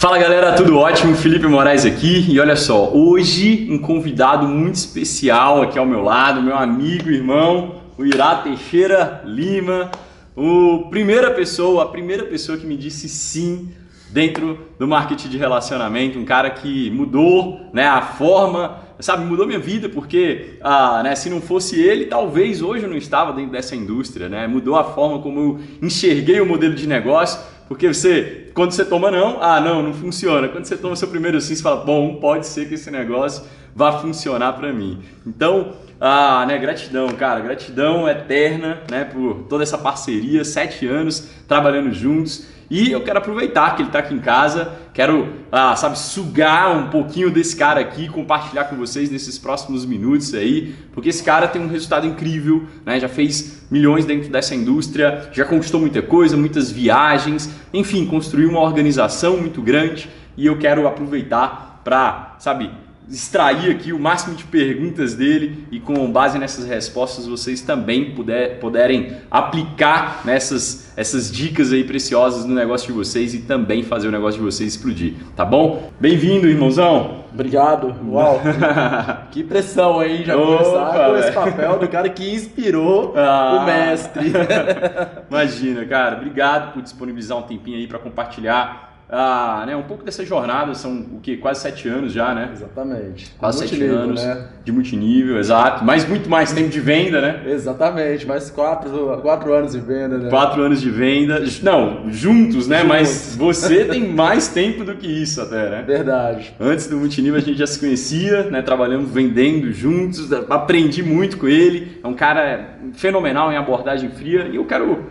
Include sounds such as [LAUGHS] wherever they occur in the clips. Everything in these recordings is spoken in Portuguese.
Fala galera, tudo ótimo? Felipe Moraes aqui e olha só, hoje um convidado muito especial aqui ao meu lado, meu amigo, irmão, o Irá Teixeira Lima, o primeira pessoa, a primeira pessoa que me disse sim dentro do marketing de relacionamento, um cara que mudou né, a forma, sabe, mudou minha vida, porque ah, né, se não fosse ele, talvez hoje eu não estava dentro dessa indústria, né? Mudou a forma como eu enxerguei o modelo de negócio, porque você, quando você toma não, ah, não, não funciona. Quando você toma seu primeiro sim, você fala, bom, pode ser que esse negócio vá funcionar para mim. Então, ah, né, gratidão, cara, gratidão eterna, né, por toda essa parceria, sete anos trabalhando juntos. E eu quero aproveitar que ele está aqui em casa, quero, ah, sabe, sugar um pouquinho desse cara aqui, compartilhar com vocês nesses próximos minutos aí, porque esse cara tem um resultado incrível, né? Já fez milhões dentro dessa indústria, já conquistou muita coisa, muitas viagens, enfim, construiu uma organização muito grande e eu quero aproveitar para, sabe, extrair aqui o máximo de perguntas dele e com base nessas respostas vocês também puder, puderem aplicar nessas essas dicas aí preciosas no negócio de vocês e também fazer o negócio de vocês explodir, tá bom? Bem-vindo, irmãozão! Obrigado. Uau! [LAUGHS] que pressão aí já Opa, começar com esse papel do cara que inspirou [LAUGHS] ah. o mestre. [LAUGHS] Imagina, cara. Obrigado por disponibilizar um tempinho aí para compartilhar ah, né, um pouco dessa jornada, são o que? Quase sete anos já, né? Exatamente. Quase sete anos né? de multinível, exato. Mas muito mais tempo de venda, né? Exatamente, mais quatro, quatro anos de venda, né? Quatro anos de venda. Não, juntos, né? Juntos. Mas [LAUGHS] você tem mais tempo do que isso até, né? Verdade. Antes do multinível a gente já se conhecia, né? Trabalhamos vendendo juntos, aprendi muito com ele. É um cara fenomenal em abordagem fria e eu quero,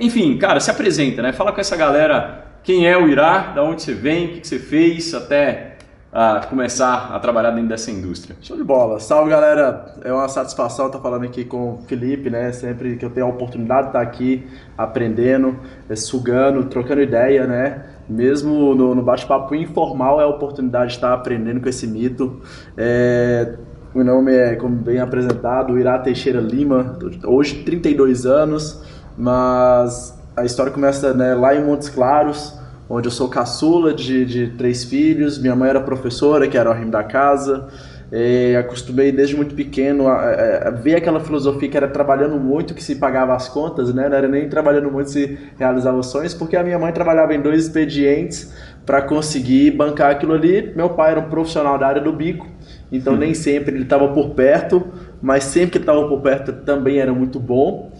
enfim, cara, se apresenta, né? Fala com essa galera quem é o Irá, da onde você vem, o que você fez até uh, começar a trabalhar dentro dessa indústria. Show de bola. Salve galera, é uma satisfação estar falando aqui com o Felipe, né? Sempre que eu tenho a oportunidade de estar aqui aprendendo, é, sugando, trocando ideia, né? Mesmo no, no bate-papo informal é a oportunidade de estar aprendendo com esse mito. É, meu nome é, como bem apresentado, Irá Teixeira Lima, hoje 32 anos, mas a história começa né, lá em Montes Claros, onde eu sou caçula de, de três filhos. Minha mãe era professora, que era o arrimo da casa. E acostumei desde muito pequeno a, a, a, ver aquela filosofia que era trabalhando muito que se pagava as contas, né? Não era nem trabalhando muito se realizava os sonhos, porque a minha mãe trabalhava em dois expedientes para conseguir bancar aquilo ali. Meu pai era um profissional da área do bico, então nem sempre ele estava por perto, mas sempre que estava por perto também era muito bom.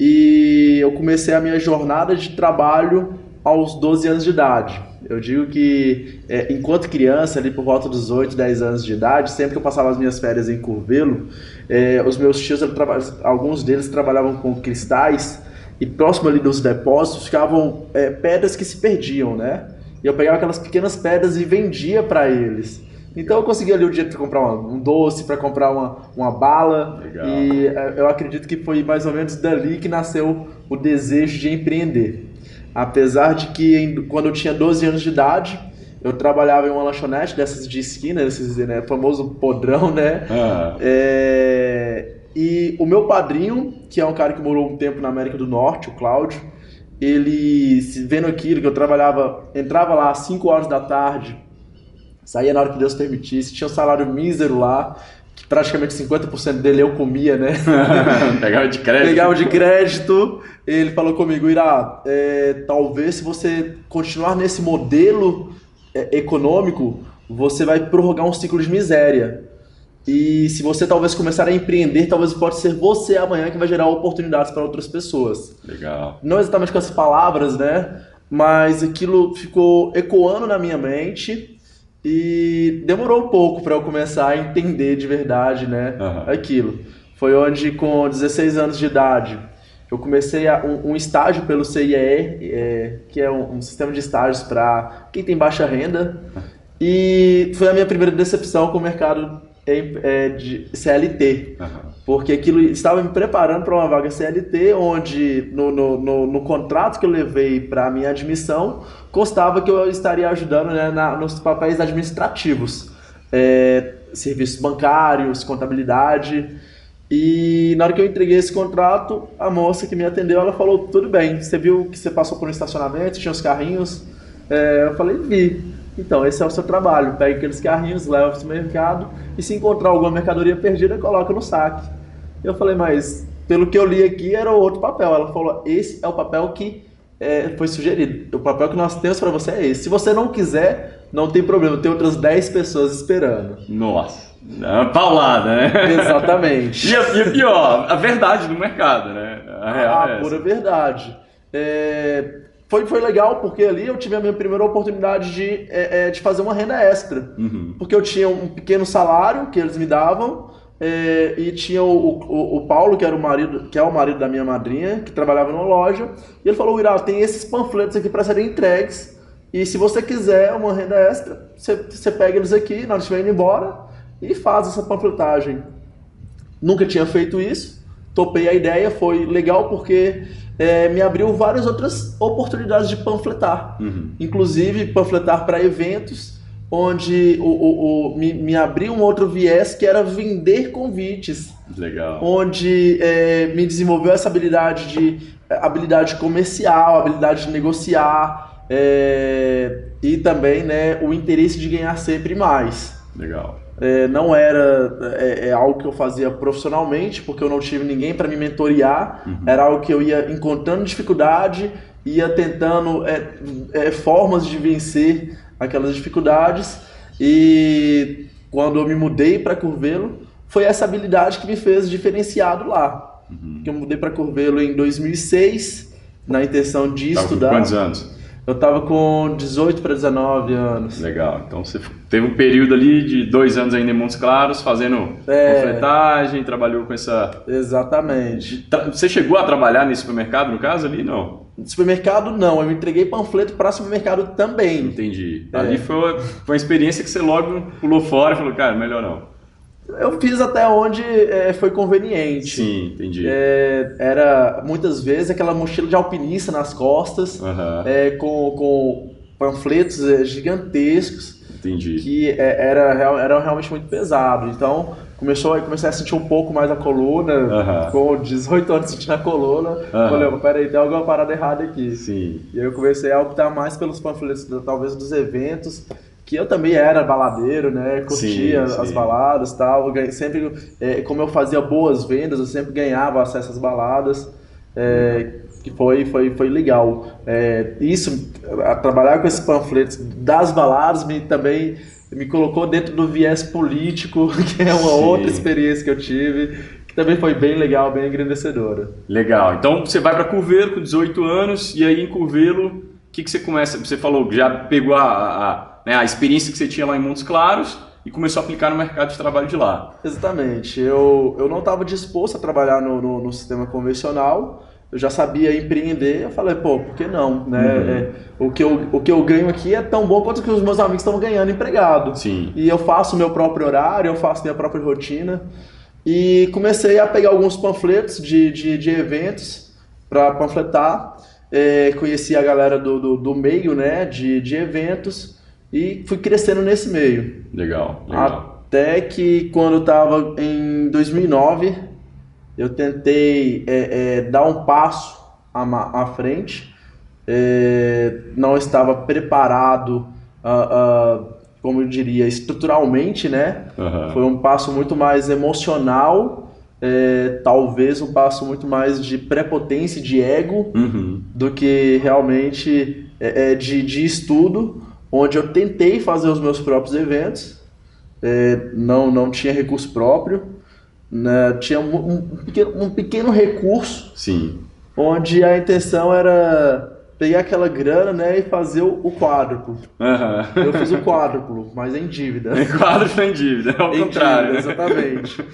E eu comecei a minha jornada de trabalho aos 12 anos de idade. Eu digo que, é, enquanto criança, ali por volta dos 8, 10 anos de idade, sempre que eu passava as minhas férias em Curvelo, é, os meus tios, alguns deles trabalhavam com cristais e próximo ali dos depósitos ficavam é, pedras que se perdiam, né? E eu pegava aquelas pequenas pedras e vendia para eles. Então eu consegui ali o dinheiro para comprar um doce, para comprar uma, uma bala. Legal. E é, eu acredito que foi mais ou menos dali que nasceu o desejo de empreender. Apesar de que quando eu tinha 12 anos de idade, eu trabalhava em uma lanchonete dessas de esquina, esses né, famoso podrão, né? Ah. É, e o meu padrinho, que é um cara que morou um tempo na América do Norte, o Cláudio, ele, vendo aquilo que eu trabalhava, entrava lá às 5 horas da tarde, Saía na hora que Deus permitisse, tinha um salário mísero lá, que praticamente 50% dele eu comia, né? [LAUGHS] Pegava de crédito. Pegava de crédito. Ele falou comigo, Irá, é, talvez se você continuar nesse modelo é, econômico, você vai prorrogar um ciclo de miséria. E se você talvez começar a empreender, talvez pode ser você amanhã que vai gerar oportunidades para outras pessoas. Legal. Não exatamente com essas palavras, né? Mas aquilo ficou ecoando na minha mente e demorou um pouco para eu começar a entender de verdade, né, uhum. aquilo. Foi onde, com 16 anos de idade, eu comecei a, um, um, estágio pelo CIE, é, que é um, um, sistema de estágios para quem tem baixa renda. E foi a minha primeira decepção com o mercado é, de CLT. Uhum. Porque aquilo estava me preparando para uma vaga CLT, onde no, no, no, no contrato que eu levei para a minha admissão, constava que eu estaria ajudando né, na, nos papéis administrativos. É, serviços bancários, contabilidade. E na hora que eu entreguei esse contrato, a moça que me atendeu, ela falou, tudo bem, você viu que você passou por um estacionamento, tinha os carrinhos? É, eu falei, vi. Então, esse é o seu trabalho. Pega aqueles carrinhos, leva para o mercado e se encontrar alguma mercadoria perdida, coloca no saque. Eu falei, mas pelo que eu li aqui era outro papel. Ela falou, esse é o papel que é, foi sugerido. O papel que nós temos para você é esse. Se você não quiser, não tem problema. Tem outras 10 pessoas esperando. Nossa. É paulada, né? Exatamente. [LAUGHS] e, a, e pior, a verdade do mercado, né? A real a é pura verdade. É, foi, foi legal porque ali eu tive a minha primeira oportunidade de, é, é, de fazer uma renda extra. Uhum. Porque eu tinha um pequeno salário que eles me davam é, e tinha o, o, o, Paulo, que era o marido, que é o marido da minha madrinha, que trabalhava numa loja, e ele falou: Irá, tem esses panfletos aqui para serem entregues. E se você quiser uma renda extra, você, você pega eles aqui, nós estiver indo embora, e faz essa panfletagem. Nunca tinha feito isso, topei a ideia, foi legal porque é, me abriu várias outras oportunidades de panfletar. Uhum. Inclusive panfletar para eventos onde o, o, o me, me, abriu um outro viés que era vender convites. Legal. Onde é, me desenvolveu essa habilidade de habilidade comercial, habilidade de negociar é, e também né, o interesse de ganhar sempre mais. Legal. É, não era é, é, algo que eu fazia profissionalmente, porque eu não tive ninguém para me mentorear. Uhum. Era algo que eu ia encontrando dificuldade, ia tentando é, é, formas de vencer aquelas dificuldades e quando eu me mudei para Curvelo, foi essa habilidade que me fez diferenciado lá. Uhum. Eu mudei para Curvelo em 2006, na intenção de Tava estudar. Quantos anos? Eu tava com 18 para 19 anos. Legal. Então você teve um período ali de dois anos ainda em Montes Claros, fazendo é... panfletagem, trabalhou com essa. Exatamente. Você chegou a trabalhar nesse supermercado, no caso, ali? Não. Supermercado não, eu entreguei panfleto para supermercado também. Entendi. É. Ali foi, foi uma experiência que você logo pulou fora e falou, cara, melhor não. Eu fiz até onde é, foi conveniente. Sim, entendi. É, era muitas vezes aquela mochila de alpinista nas costas, uhum. é, com, com panfletos é, gigantescos. Entendi. Que é, era, era realmente muito pesado. Então, começou, comecei a sentir um pouco mais a coluna, uhum. com 18 anos sentindo a coluna. Uhum. Falei, peraí, tem alguma parada errada aqui. Sim. E aí eu comecei a optar mais pelos panfletos, talvez dos eventos que eu também era baladeiro, né? Curtia sim, sim. as baladas tal. Sempre, é, como eu fazia boas vendas, eu sempre ganhava acesso às baladas. É, que foi, foi, foi legal. É, isso, trabalhar com esses panfletos das baladas me também me colocou dentro do viés político, [LAUGHS] que é uma sim. outra experiência que eu tive, que também foi bem legal, bem engrandecedora. Legal. Então você vai para Curvelo com 18 anos, e aí em Curvelo, o que, que você começa? Você falou que já pegou a, a né, a experiência que você tinha lá em Montes Claros e começou a aplicar no mercado de trabalho de lá. Exatamente. Eu, eu não estava disposto a trabalhar no, no, no, sistema convencional, eu já sabia empreender, eu falei, pô, por que não? Né? Uhum. É, o, que eu, o que eu ganho aqui é tão bom quanto que os meus amigos estão ganhando empregado. Sim. E eu faço o meu próprio horário, eu faço minha própria rotina. E comecei a pegar alguns panfletos de, de, de eventos para panfletar. É, conheci a galera do, do, do meio né, de, de eventos e fui crescendo nesse meio. Legal, legal. Até que quando eu estava em 2009, eu tentei é, é, dar um passo à, à frente, é, não estava preparado, uh, uh, como eu diria, estruturalmente, né? Uhum. Foi um passo muito mais emocional, é, talvez um passo muito mais de prepotência, de ego, uhum. do que realmente é, é, de, de estudo onde eu tentei fazer os meus próprios eventos, é, não, não tinha recurso próprio, né, tinha um, um, pequeno, um pequeno recurso, Sim. onde a intenção era pegar aquela grana né, e fazer o, o quádruplo. Uhum. Eu fiz o quádruplo, mas em dívida. Em quádruplo em dívida, ao em contrário. Dívida, exatamente.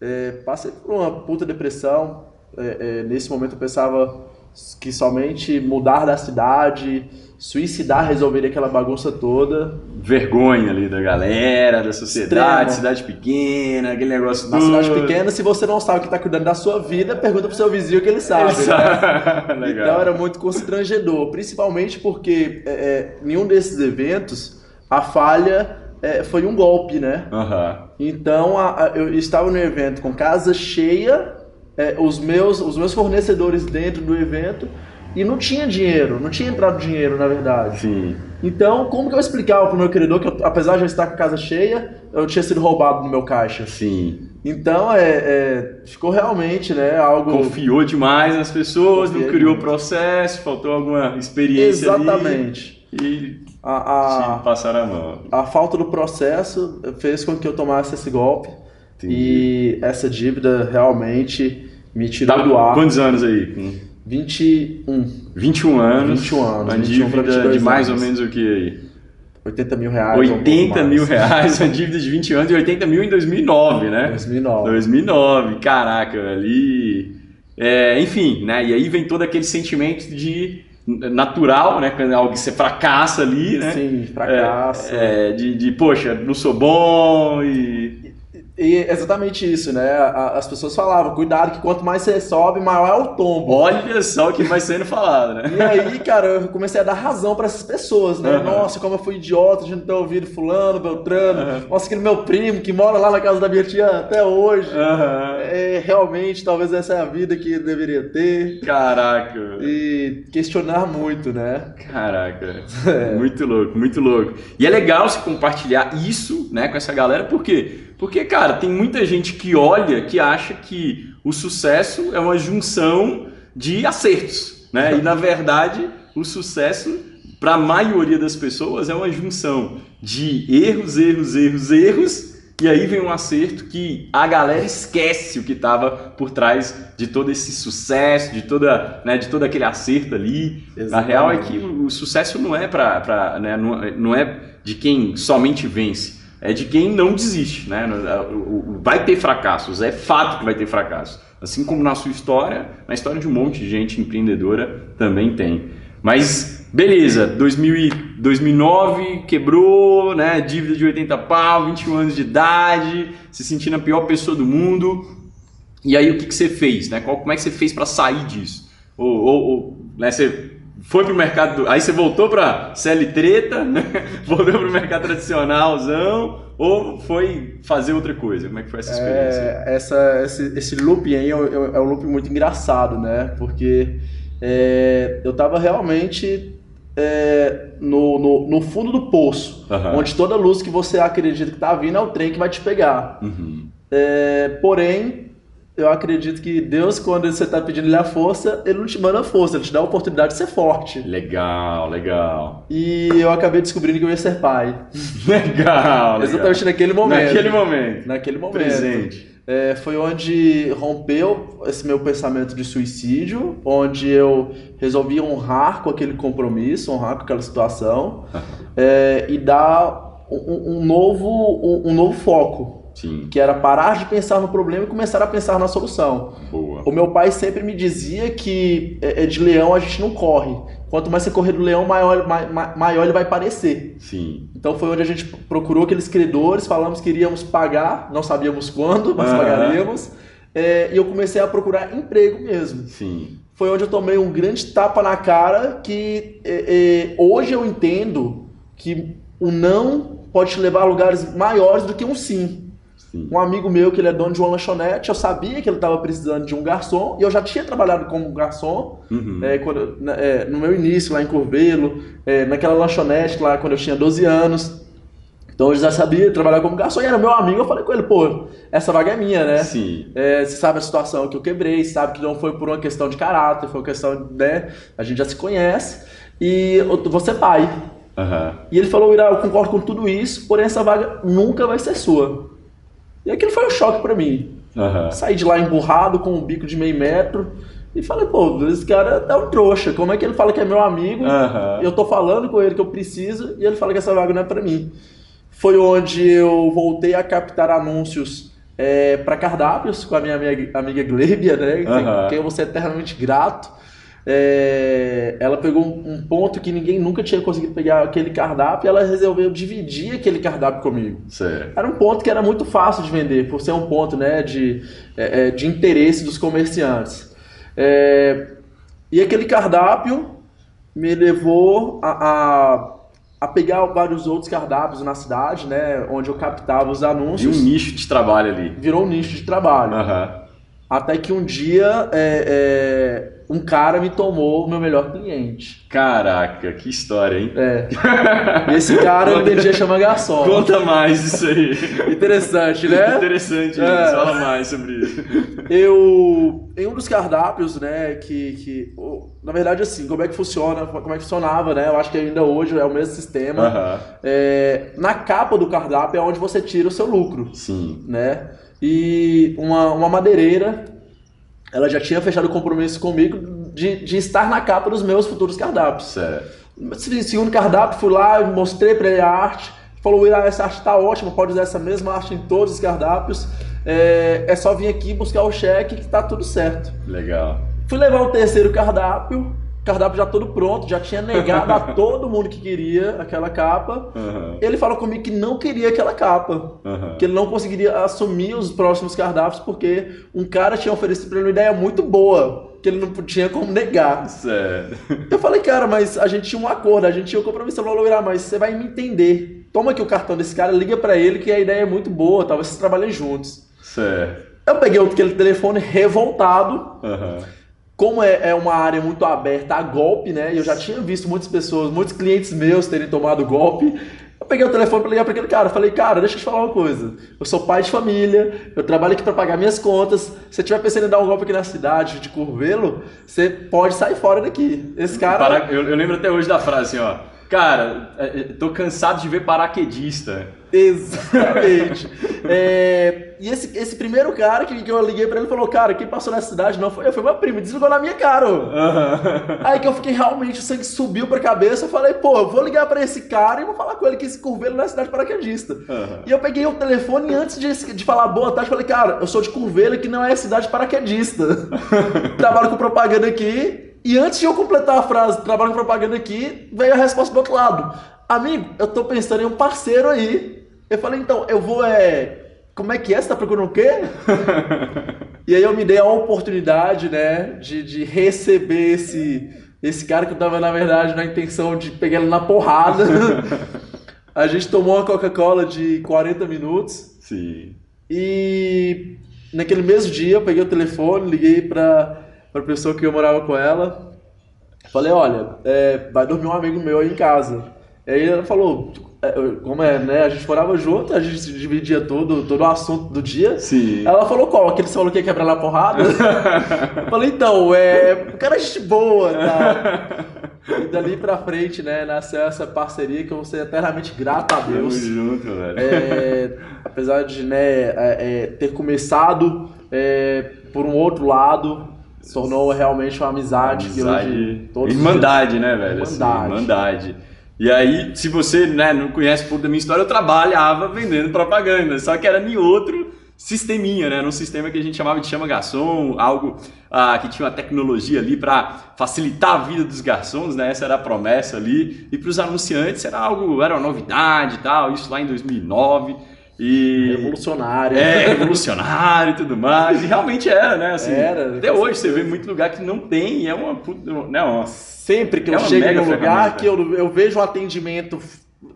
É, passei por uma puta depressão. É, é, nesse momento eu pensava que somente mudar da cidade, suicidar resolveria aquela bagunça toda. Vergonha ali da galera, da sociedade, Extrema. cidade pequena, aquele negócio Na cidade pequena, se você não sabe o que está cuidando da sua vida, pergunta pro seu vizinho que ele [LAUGHS] sabe. Né? [LAUGHS] então era muito constrangedor, principalmente porque é, é, nenhum desses eventos a falha é, foi um golpe, né? Uhum. Então a, a, eu estava no evento com casa cheia, é, os, meus, os meus fornecedores dentro do evento e não tinha dinheiro, não tinha entrado dinheiro, na verdade. Sim. Então, como que eu explicava pro meu credor que, eu, apesar de eu estar com a casa cheia, eu tinha sido roubado no meu caixa? Sim. Então, é, é, ficou realmente, né, algo... Confiou demais nas pessoas, Confiei não criou muito. processo, faltou alguma experiência ali. Exatamente. E A, a, passaram a mão. a falta do processo fez com que eu tomasse esse golpe. Entendi. E essa dívida realmente me tirou Tá do ar. quantos anos aí? Com 21, 21 anos. 21 anos, Uma 21 pra dívida de 22 mais ou anos. menos o que aí? 80 mil reais. ou um pouco 80 mil reais, uma dívida de 20 anos e 80 mil em 2009, né? 2009. 2009, caraca, ali. É, enfim, né? E aí vem todo aquele sentimento de natural, né? Quando algo que você fracassa ali, né? Sim, fracasso. É, é, de, de, poxa, não sou bom e. E exatamente isso, né? As pessoas falavam, cuidado que quanto mais você sobe, maior é o tombo. Olha só o que vai sendo falado, né? E aí, cara, eu comecei a dar razão pra essas pessoas, né? Aham. Nossa, como eu fui idiota de não ter ouvido fulano, Beltrano. Aham. Nossa, aquele meu primo que mora lá na casa da minha tia até hoje. Aham. É, realmente, talvez essa é a vida que eu deveria ter. Caraca. E questionar muito, né? Caraca, [LAUGHS] É. muito louco, muito louco. E é legal se compartilhar isso, né, com essa galera, por quê? Porque, cara, tem muita gente que olha que acha que o sucesso é uma junção de acertos, né? E na verdade, o sucesso para a maioria das pessoas é uma junção de erros, erros, erros, erros, e aí vem um acerto que a galera esquece o que estava por trás de todo esse sucesso, de toda, né, de todo aquele acerto ali. A real é que o, o sucesso não é para, né, não, não é de quem somente vence, é de quem não desiste, né? O- Vai ter fracassos, é fato que vai ter fracasso. Assim como na sua história, na história de um monte de gente empreendedora também tem. Mas beleza, 2000 e 2009 quebrou, né? Dívida de 80 pau, 21 anos de idade, se sentindo a pior pessoa do mundo. E aí o que, que você fez, né? Qual, como é que você fez para sair disso? Ou, ou, ou, né, você foi pro mercado, do- aí você voltou para CL treta, né? [LAUGHS] Voltou pro mercado tradicionalzão ou foi fazer outra coisa? Como é que foi essa experiência? É, essa, esse, esse loop aí é, é- é um loop muito engraçado, né? Porque é, eu tava realmente é, no, no, no fundo do poço, Aham. onde toda luz que você acredita que tá vindo é o trem que vai te pegar. Uhum. É, porém, eu acredito que Deus, quando você tá pedindo ele a força, ele não te manda a força, ele te dá a oportunidade de ser forte. Legal, legal. E eu acabei descobrindo que eu ia ser pai. [LAUGHS] Legal, legal. Exatamente naquele momento. Naquele momento. Naquele momento. Presente. É, foi onde rompeu esse meu pensamento de suicídio, onde eu resolvi honrar com aquele compromisso, honrar com aquela situação [LAUGHS] é, e dar um, um novo, um, um novo foco, Sim, que era parar de pensar no problema e começar a pensar na solução. boa. O meu pai sempre me dizia que é, é, de leão a gente não corre. Quanto mais você correr do leão, maior, ma- ma- maior ele vai parecer. Sim. Então foi onde a gente procurou aqueles credores, falamos que iríamos pagar, não sabíamos quando, mas Aham. pagaríamos. É, e eu comecei a procurar emprego mesmo. Sim. Foi onde eu tomei um grande tapa na cara que é, é, hoje eu entendo que o não pode te levar a lugares maiores do que um sim. Sim. Um amigo meu que ele é dono de uma lanchonete, eu sabia que ele estava precisando de um garçom e eu já tinha trabalhado como garçom Uhum. é, quando, é, no meu início lá em Curvelo, é, naquela lanchonete lá quando eu tinha 12 anos. Então eu já sabia trabalhar como garçom e era meu amigo. Eu falei com ele, pô, essa vaga é minha, né? Sim. É, você sabe a situação que eu quebrei, sabe que não foi por uma questão de caráter, foi uma questão, né? A gente já se conhece e eu vou ser pai. Aham. E ele falou, Ira, eu concordo com tudo isso, porém essa vaga nunca vai ser sua. E aquilo foi um choque pra mim. Aham. Saí de lá emburrado com um bico de meio metro e falei, pô, esse cara é um trouxa. Como é que ele fala que é meu amigo? Aham. Eu tô falando com ele que eu preciso e ele fala que essa vaga não é pra mim. Foi onde eu voltei a captar anúncios é, para cardápios com a minha amiga, amiga Glebia, né? Aham. Quem eu vou ser eternamente grato. É, ela pegou um ponto que ninguém nunca tinha conseguido pegar aquele cardápio e ela resolveu dividir aquele cardápio comigo. Certo. Era um ponto que era muito fácil de vender, por ser um ponto né, de, é, é, de interesse dos comerciantes. É, e aquele cardápio me levou a, a, a pegar vários outros cardápios na cidade, né, onde eu captava os E um anúncios. nicho de trabalho ali. Virou um nicho de trabalho. Aham. Até que um dia é, é, um cara me tomou o meu melhor cliente. Caraca, que história, hein? É. Esse cara ele vendia chama garçom. Conta mais isso aí. Interessante, né? Interessante, É. fala mais sobre isso. Eu, em um dos cardápios, né, que, que na verdade, assim, como é que funciona, como é que funcionava, né, eu acho que ainda hoje é o mesmo sistema, Aham. É, na capa do cardápio é onde você tira o seu lucro, Sim. né, e uma, uma madeireira, ela já tinha fechado o compromisso comigo de, de estar na capa dos meus futuros cardápios. Certo. Segundo cardápio, fui lá, mostrei pra ele a arte, falou, "Ira, essa arte tá ótima, pode usar essa mesma arte em todos os cardápios, é, é só vir aqui buscar o cheque que tá tudo certo. Legal. Fui levar o terceiro cardápio, cardápio já todo pronto, já tinha negado a [LAUGHS] todo mundo que queria aquela capa. Aham. Ele falou comigo que não queria aquela capa, Aham. que ele não conseguiria assumir os próximos cardápios porque um cara tinha oferecido pra ele uma ideia muito boa, que ele não tinha como negar. Certo. [LAUGHS] Eu falei, cara, mas a gente tinha um acordo, a gente tinha um compromisso. Ele falou, "Ah, mas você vai me entender. Toma aqui o cartão desse cara, liga pra ele que a ideia é muito boa, talvez vocês trabalhem juntos. Certo. Eu peguei aquele telefone revoltado, Aham. Como é, é uma área muito aberta a golpe, né? E eu já tinha visto muitas pessoas, muitos clientes meus terem tomado golpe. Eu peguei o telefone para ligar para aquele cara. Falei, cara, deixa eu te falar uma coisa. Eu sou pai de família, eu trabalho aqui para pagar minhas contas. Se você estiver pensando em dar um golpe aqui na cidade de Curvelo, você pode sair fora daqui. Esse cara. Para- eu, eu lembro até hoje da frase assim, ó. Cara, é, é, tô cansado de ver paraquedista. Exatamente. É, e esse, esse primeiro cara que, que eu liguei pra ele falou: Cara, quem passou nessa cidade não foi eu, foi meu primo, desligou na minha cara. ô." Aham. Aí que eu fiquei realmente, o sangue subiu pra cabeça. Eu falei: Pô, eu vou ligar pra esse cara e vou falar com ele que esse curvelo não é cidade paraquedista. Aham. E eu peguei o telefone e antes de, de falar boa tarde, falei: Cara, eu sou de curvelo que não é cidade paraquedista. [LAUGHS] Trabalho com propaganda aqui. E antes de eu completar a frase, trabalho com propaganda aqui, veio a resposta do outro lado. Amigo, eu tô pensando em um parceiro aí. Eu falei, então, eu vou, é... Como é que é? Você tá procurando o quê? [LAUGHS] e aí eu me dei a oportunidade, né, de, de receber esse, esse cara que eu tava, na verdade, na intenção de pegar ele na porrada. [LAUGHS] a gente tomou uma Coca-Cola de 40 minutos. Sim. E naquele mesmo dia eu peguei o telefone, liguei pra, pra pessoa que eu morava com ela. Falei, olha, é, vai dormir um amigo meu aí em casa. Aí ela falou, é, como é, né? A gente morava junto, a gente dividia todo, todo o assunto do dia. Sim. Ela falou qual? Aquele que você falou que ia quebrar na porrada? [LAUGHS] Eu falei, então, é. O cara é gente boa, tá? E dali pra frente, né, nasceu essa parceria que eu vou ser eternamente grato a Tamo Deus. junto, velho. É, apesar de né, é, é, ter começado é, por um outro lado, se tornou realmente uma amizade, que hoje Amizade. todos os Irmandade, né, velho? Assim, Irmandade. Irmandade. E aí, se você né, não conhece um pouco da minha história, eu trabalhava vendendo propaganda, só que era em outro sisteminha, né? Num sistema que a gente chamava de chama garçom, algo ah, que tinha uma tecnologia ali para facilitar a vida dos garçons, né? Essa era a promessa ali. E para os anunciantes era algo, era uma novidade e tal, isso lá em 2009. E revolucionários. é, revolucionário e tudo mais. E realmente era, né? Assim, Era, até hoje você vê muito lugar que não tem e é uma. Né, uma... Sempre que É eu chego mega num lugar que eu, eu vejo um atendimento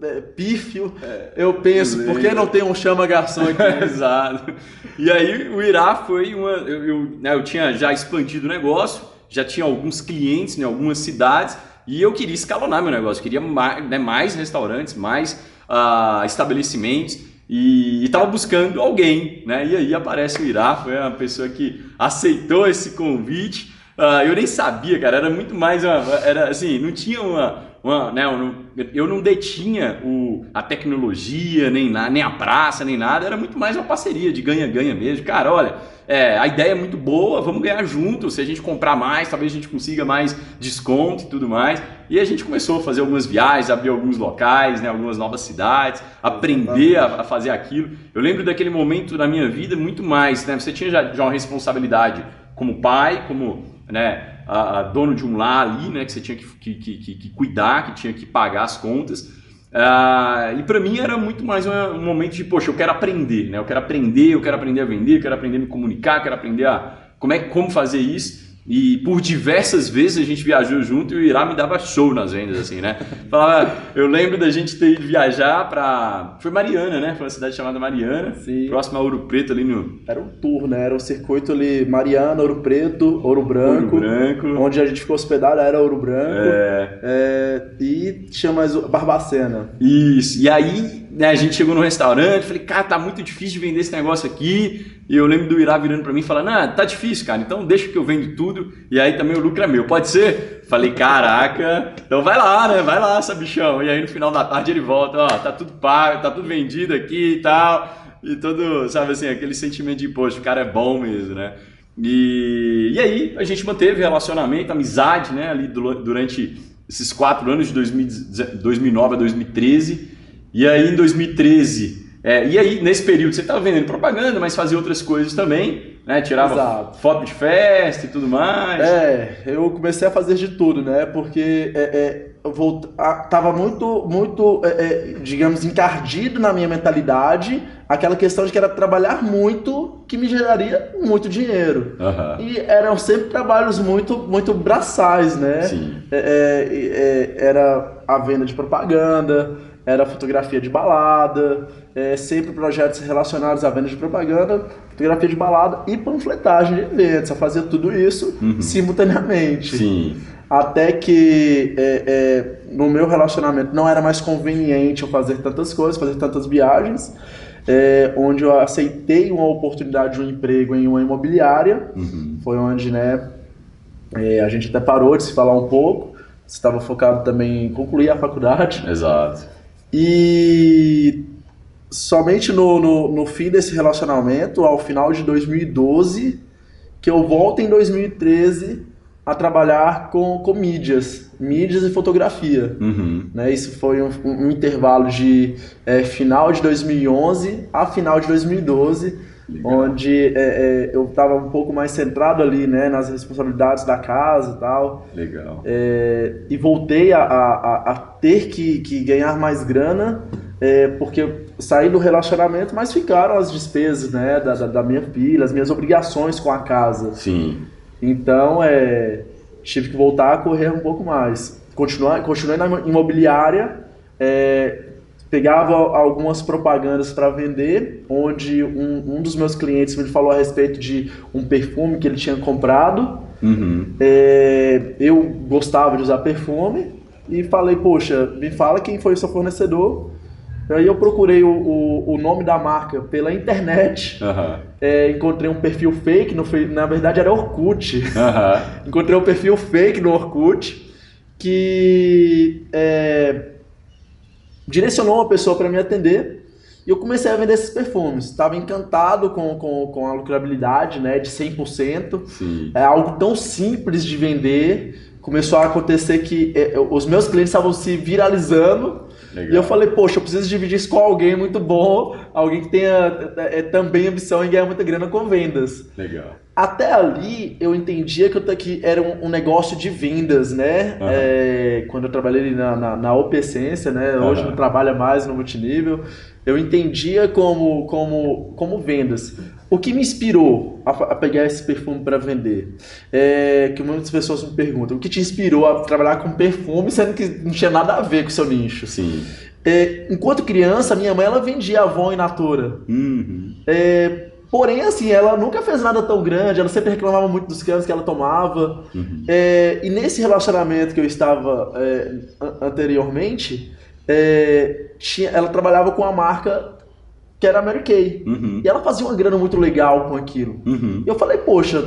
é, pífio, eu penso, por que não tem um chama garçom aqui? [LAUGHS] Exato. E aí o Irá foi uma. Eu, eu, né, eu tinha já expandido o negócio, já tinha alguns clientes em algumas cidades e eu queria escalonar meu negócio, queria mais, né, mais restaurantes, mais ah, estabelecimentos e estava buscando alguém, né? E aí aparece o Irá, foi uma pessoa que aceitou esse convite. Ah, eu nem sabia, cara, era muito mais uma. Era assim, não tinha uma. Uma né, eu, não, eu não detinha o, a tecnologia, nem, na, nem a praça, nem nada, era muito mais uma parceria de ganha-ganha mesmo. Cara, olha, é, a ideia é muito boa, vamos ganhar junto. Se a gente comprar mais, talvez a gente consiga mais desconto e tudo mais. E a gente começou a fazer algumas viagens, abrir alguns locais, né, algumas novas cidades, aprender a, a fazer aquilo. Eu lembro daquele momento na minha vida muito mais, né? Você tinha já, já uma responsabilidade como pai, como né, a, a dono de um lar ali, né, que você tinha que, que, que, que- cuidar, que tinha que pagar as contas. Ah, e para mim era muito mais um momento de, poxa, eu quero aprender, né? Eu quero aprender, eu quero aprender a vender, eu quero aprender a me comunicar, eu quero aprender a como é como fazer isso. E por diversas vezes a gente viajou junto e o Irá me dava show nas vendas, assim, né? Falava, eu lembro da gente ter ido viajar pra. Foi Mariana, né? Foi uma cidade chamada Mariana, Sim. próxima a Ouro Preto ali no. Era um tour, né? Era um circuito ali, Mariana, Ouro Preto, Ouro Branco. Ouro Branco. Onde a gente ficou hospedado era Ouro Branco. É. É, e tinha mais Barbacena. Isso. E aí, né, a gente chegou no restaurante, falei, cara, tá muito difícil de vender esse negócio aqui. E eu lembro do Irá virando pra mim e falando, ah, tá difícil, cara, então deixa que eu vendo tudo. E aí também o lucro é meu, pode ser? Falei, caraca, então vai lá, né? Vai lá, sabichão. E aí no final da tarde ele volta, ó, tá tudo pago, tá tudo vendido aqui e tal. E todo, sabe assim, aquele sentimento de, poxa, o cara é bom mesmo, né? E, e aí a gente manteve relacionamento, amizade, né? Ali durante esses quatro anos de 2009 a 2013. E aí em 2013 é, e aí, nesse período, você estava vendendo propaganda, mas fazia outras coisas também, né? Tirava Exato. foto de festa e tudo mais. É, eu comecei a fazer de tudo, né? Porque é, é, eu volt... tava muito, muito é, é, digamos, encardido na minha mentalidade aquela questão de que era trabalhar muito que me geraria muito dinheiro. Uhum. E eram sempre trabalhos muito, muito braçais, né? Sim. É, era a venda de propaganda, era fotografia de balada, é, sempre projetos relacionados à venda de propaganda, fotografia de balada e panfletagem de eventos. Eu fazia tudo isso Uhum. simultaneamente. Sim. Até que é, é, no meu relacionamento não era mais conveniente eu fazer tantas coisas, fazer tantas viagens, é, onde eu aceitei uma oportunidade de um emprego em uma imobiliária. Uhum. Foi onde né, é, a gente até parou de se falar um pouco. Estava focado também em concluir a faculdade. Exato. E somente no, no, no, fim desse relacionamento, ao final de 2012, que eu volto em 2013 a trabalhar com, com mídias, mídias e fotografia. Uhum. Né? Isso foi um, um intervalo de é, final de 2011 a final de 2012, Legal. onde é, é, eu estava um pouco mais centrado ali né, nas responsabilidades da casa e tal. Legal. É, e voltei a, a, a ter que, que, ganhar mais grana, é, porque saí do relacionamento, mas ficaram as despesas né, da, da, da, minha filha, as minhas obrigações com a casa. Sim. Então, é, tive que voltar a correr um pouco mais. Continuar, continuei na imobiliária, é, pegava algumas propagandas para vender, onde um, um, dos meus clientes me falou a respeito de um perfume que ele tinha comprado. Uhum. É, eu gostava de usar perfume e falei, poxa, me fala quem foi o seu fornecedor. Aí eu procurei o, o, o nome da marca pela internet, Uhum. é, encontrei um perfil fake, no, na verdade era Orkut. Uhum. [LAUGHS] encontrei um perfil fake no Orkut que é, direcionou uma pessoa para me atender e eu comecei a vender esses perfumes. Estava encantado com, com, com a lucrabilidade né, de 100%. Sim. É algo tão simples de vender. Começou a acontecer que é, os meus clientes estavam se viralizando. Legal. E eu falei, poxa, eu preciso dividir isso com alguém muito bom, alguém que tenha é, também ambição em ganhar muita grana com vendas. Legal. Até ali eu entendia que, eu, que era um, um negócio de vendas, né? Uhum. É, quando eu trabalhei na, na, na né? Hoje Uhum. não trabalha mais no multinível. Eu entendia como, como, como vendas. O que me inspirou a, a pegar esse perfume para vender? É, que muitas pessoas me perguntam, o que te inspirou a trabalhar com perfume, sendo que não tinha nada a ver com o seu nicho? Sim. É, enquanto criança, minha mãe ela vendia Avon e Natura. Uhum. É, porém, assim, ela nunca fez nada tão grande, ela sempre reclamava muito dos canos que ela tomava. Uhum. É, e nesse relacionamento que eu estava é, an- anteriormente, é, tinha, ela trabalhava com a marca que era a Mary Kay. Uhum. E ela fazia uma grana muito legal com aquilo. Uhum. E eu falei, poxa,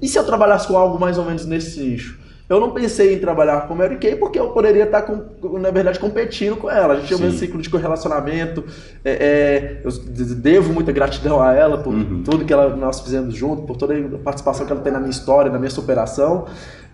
e se eu trabalhasse com algo mais ou menos nesse nicho? Eu não pensei em trabalhar com Mary Kay porque eu poderia estar, com, na verdade, competindo com ela. A gente tinha o mesmo ciclo de correlacionamento. É, é, eu devo muita gratidão a ela por Uhum. tudo que ela, nós fizemos junto, por toda a participação que ela tem na minha história, na minha superação.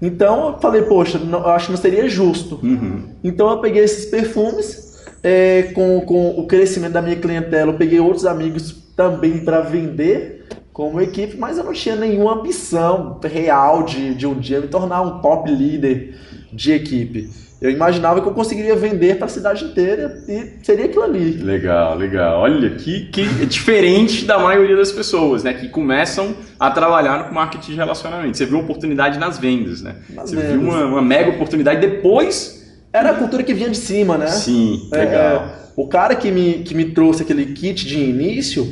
Então eu falei, poxa, não- eu acho que não seria justo. Uhum. Então eu peguei esses perfumes, é, com, com o crescimento da minha clientela, eu peguei outros amigos também para vender como equipe, mas eu não tinha nenhuma ambição real de, de um dia me tornar um top líder de equipe. Eu imaginava que eu conseguiria vender para a cidade inteira e seria aquilo ali. Legal, legal. Olha, que, que é diferente da maioria das pessoas, né? Que começam a trabalhar no marketing de relacionamento. Você viu oportunidade nas vendas, né? Nas Você vendas. viu uma, uma mega oportunidade depois. Era a cultura que vinha de cima, né? Sim, É, legal. é, o cara que me, que me trouxe aquele kit de início,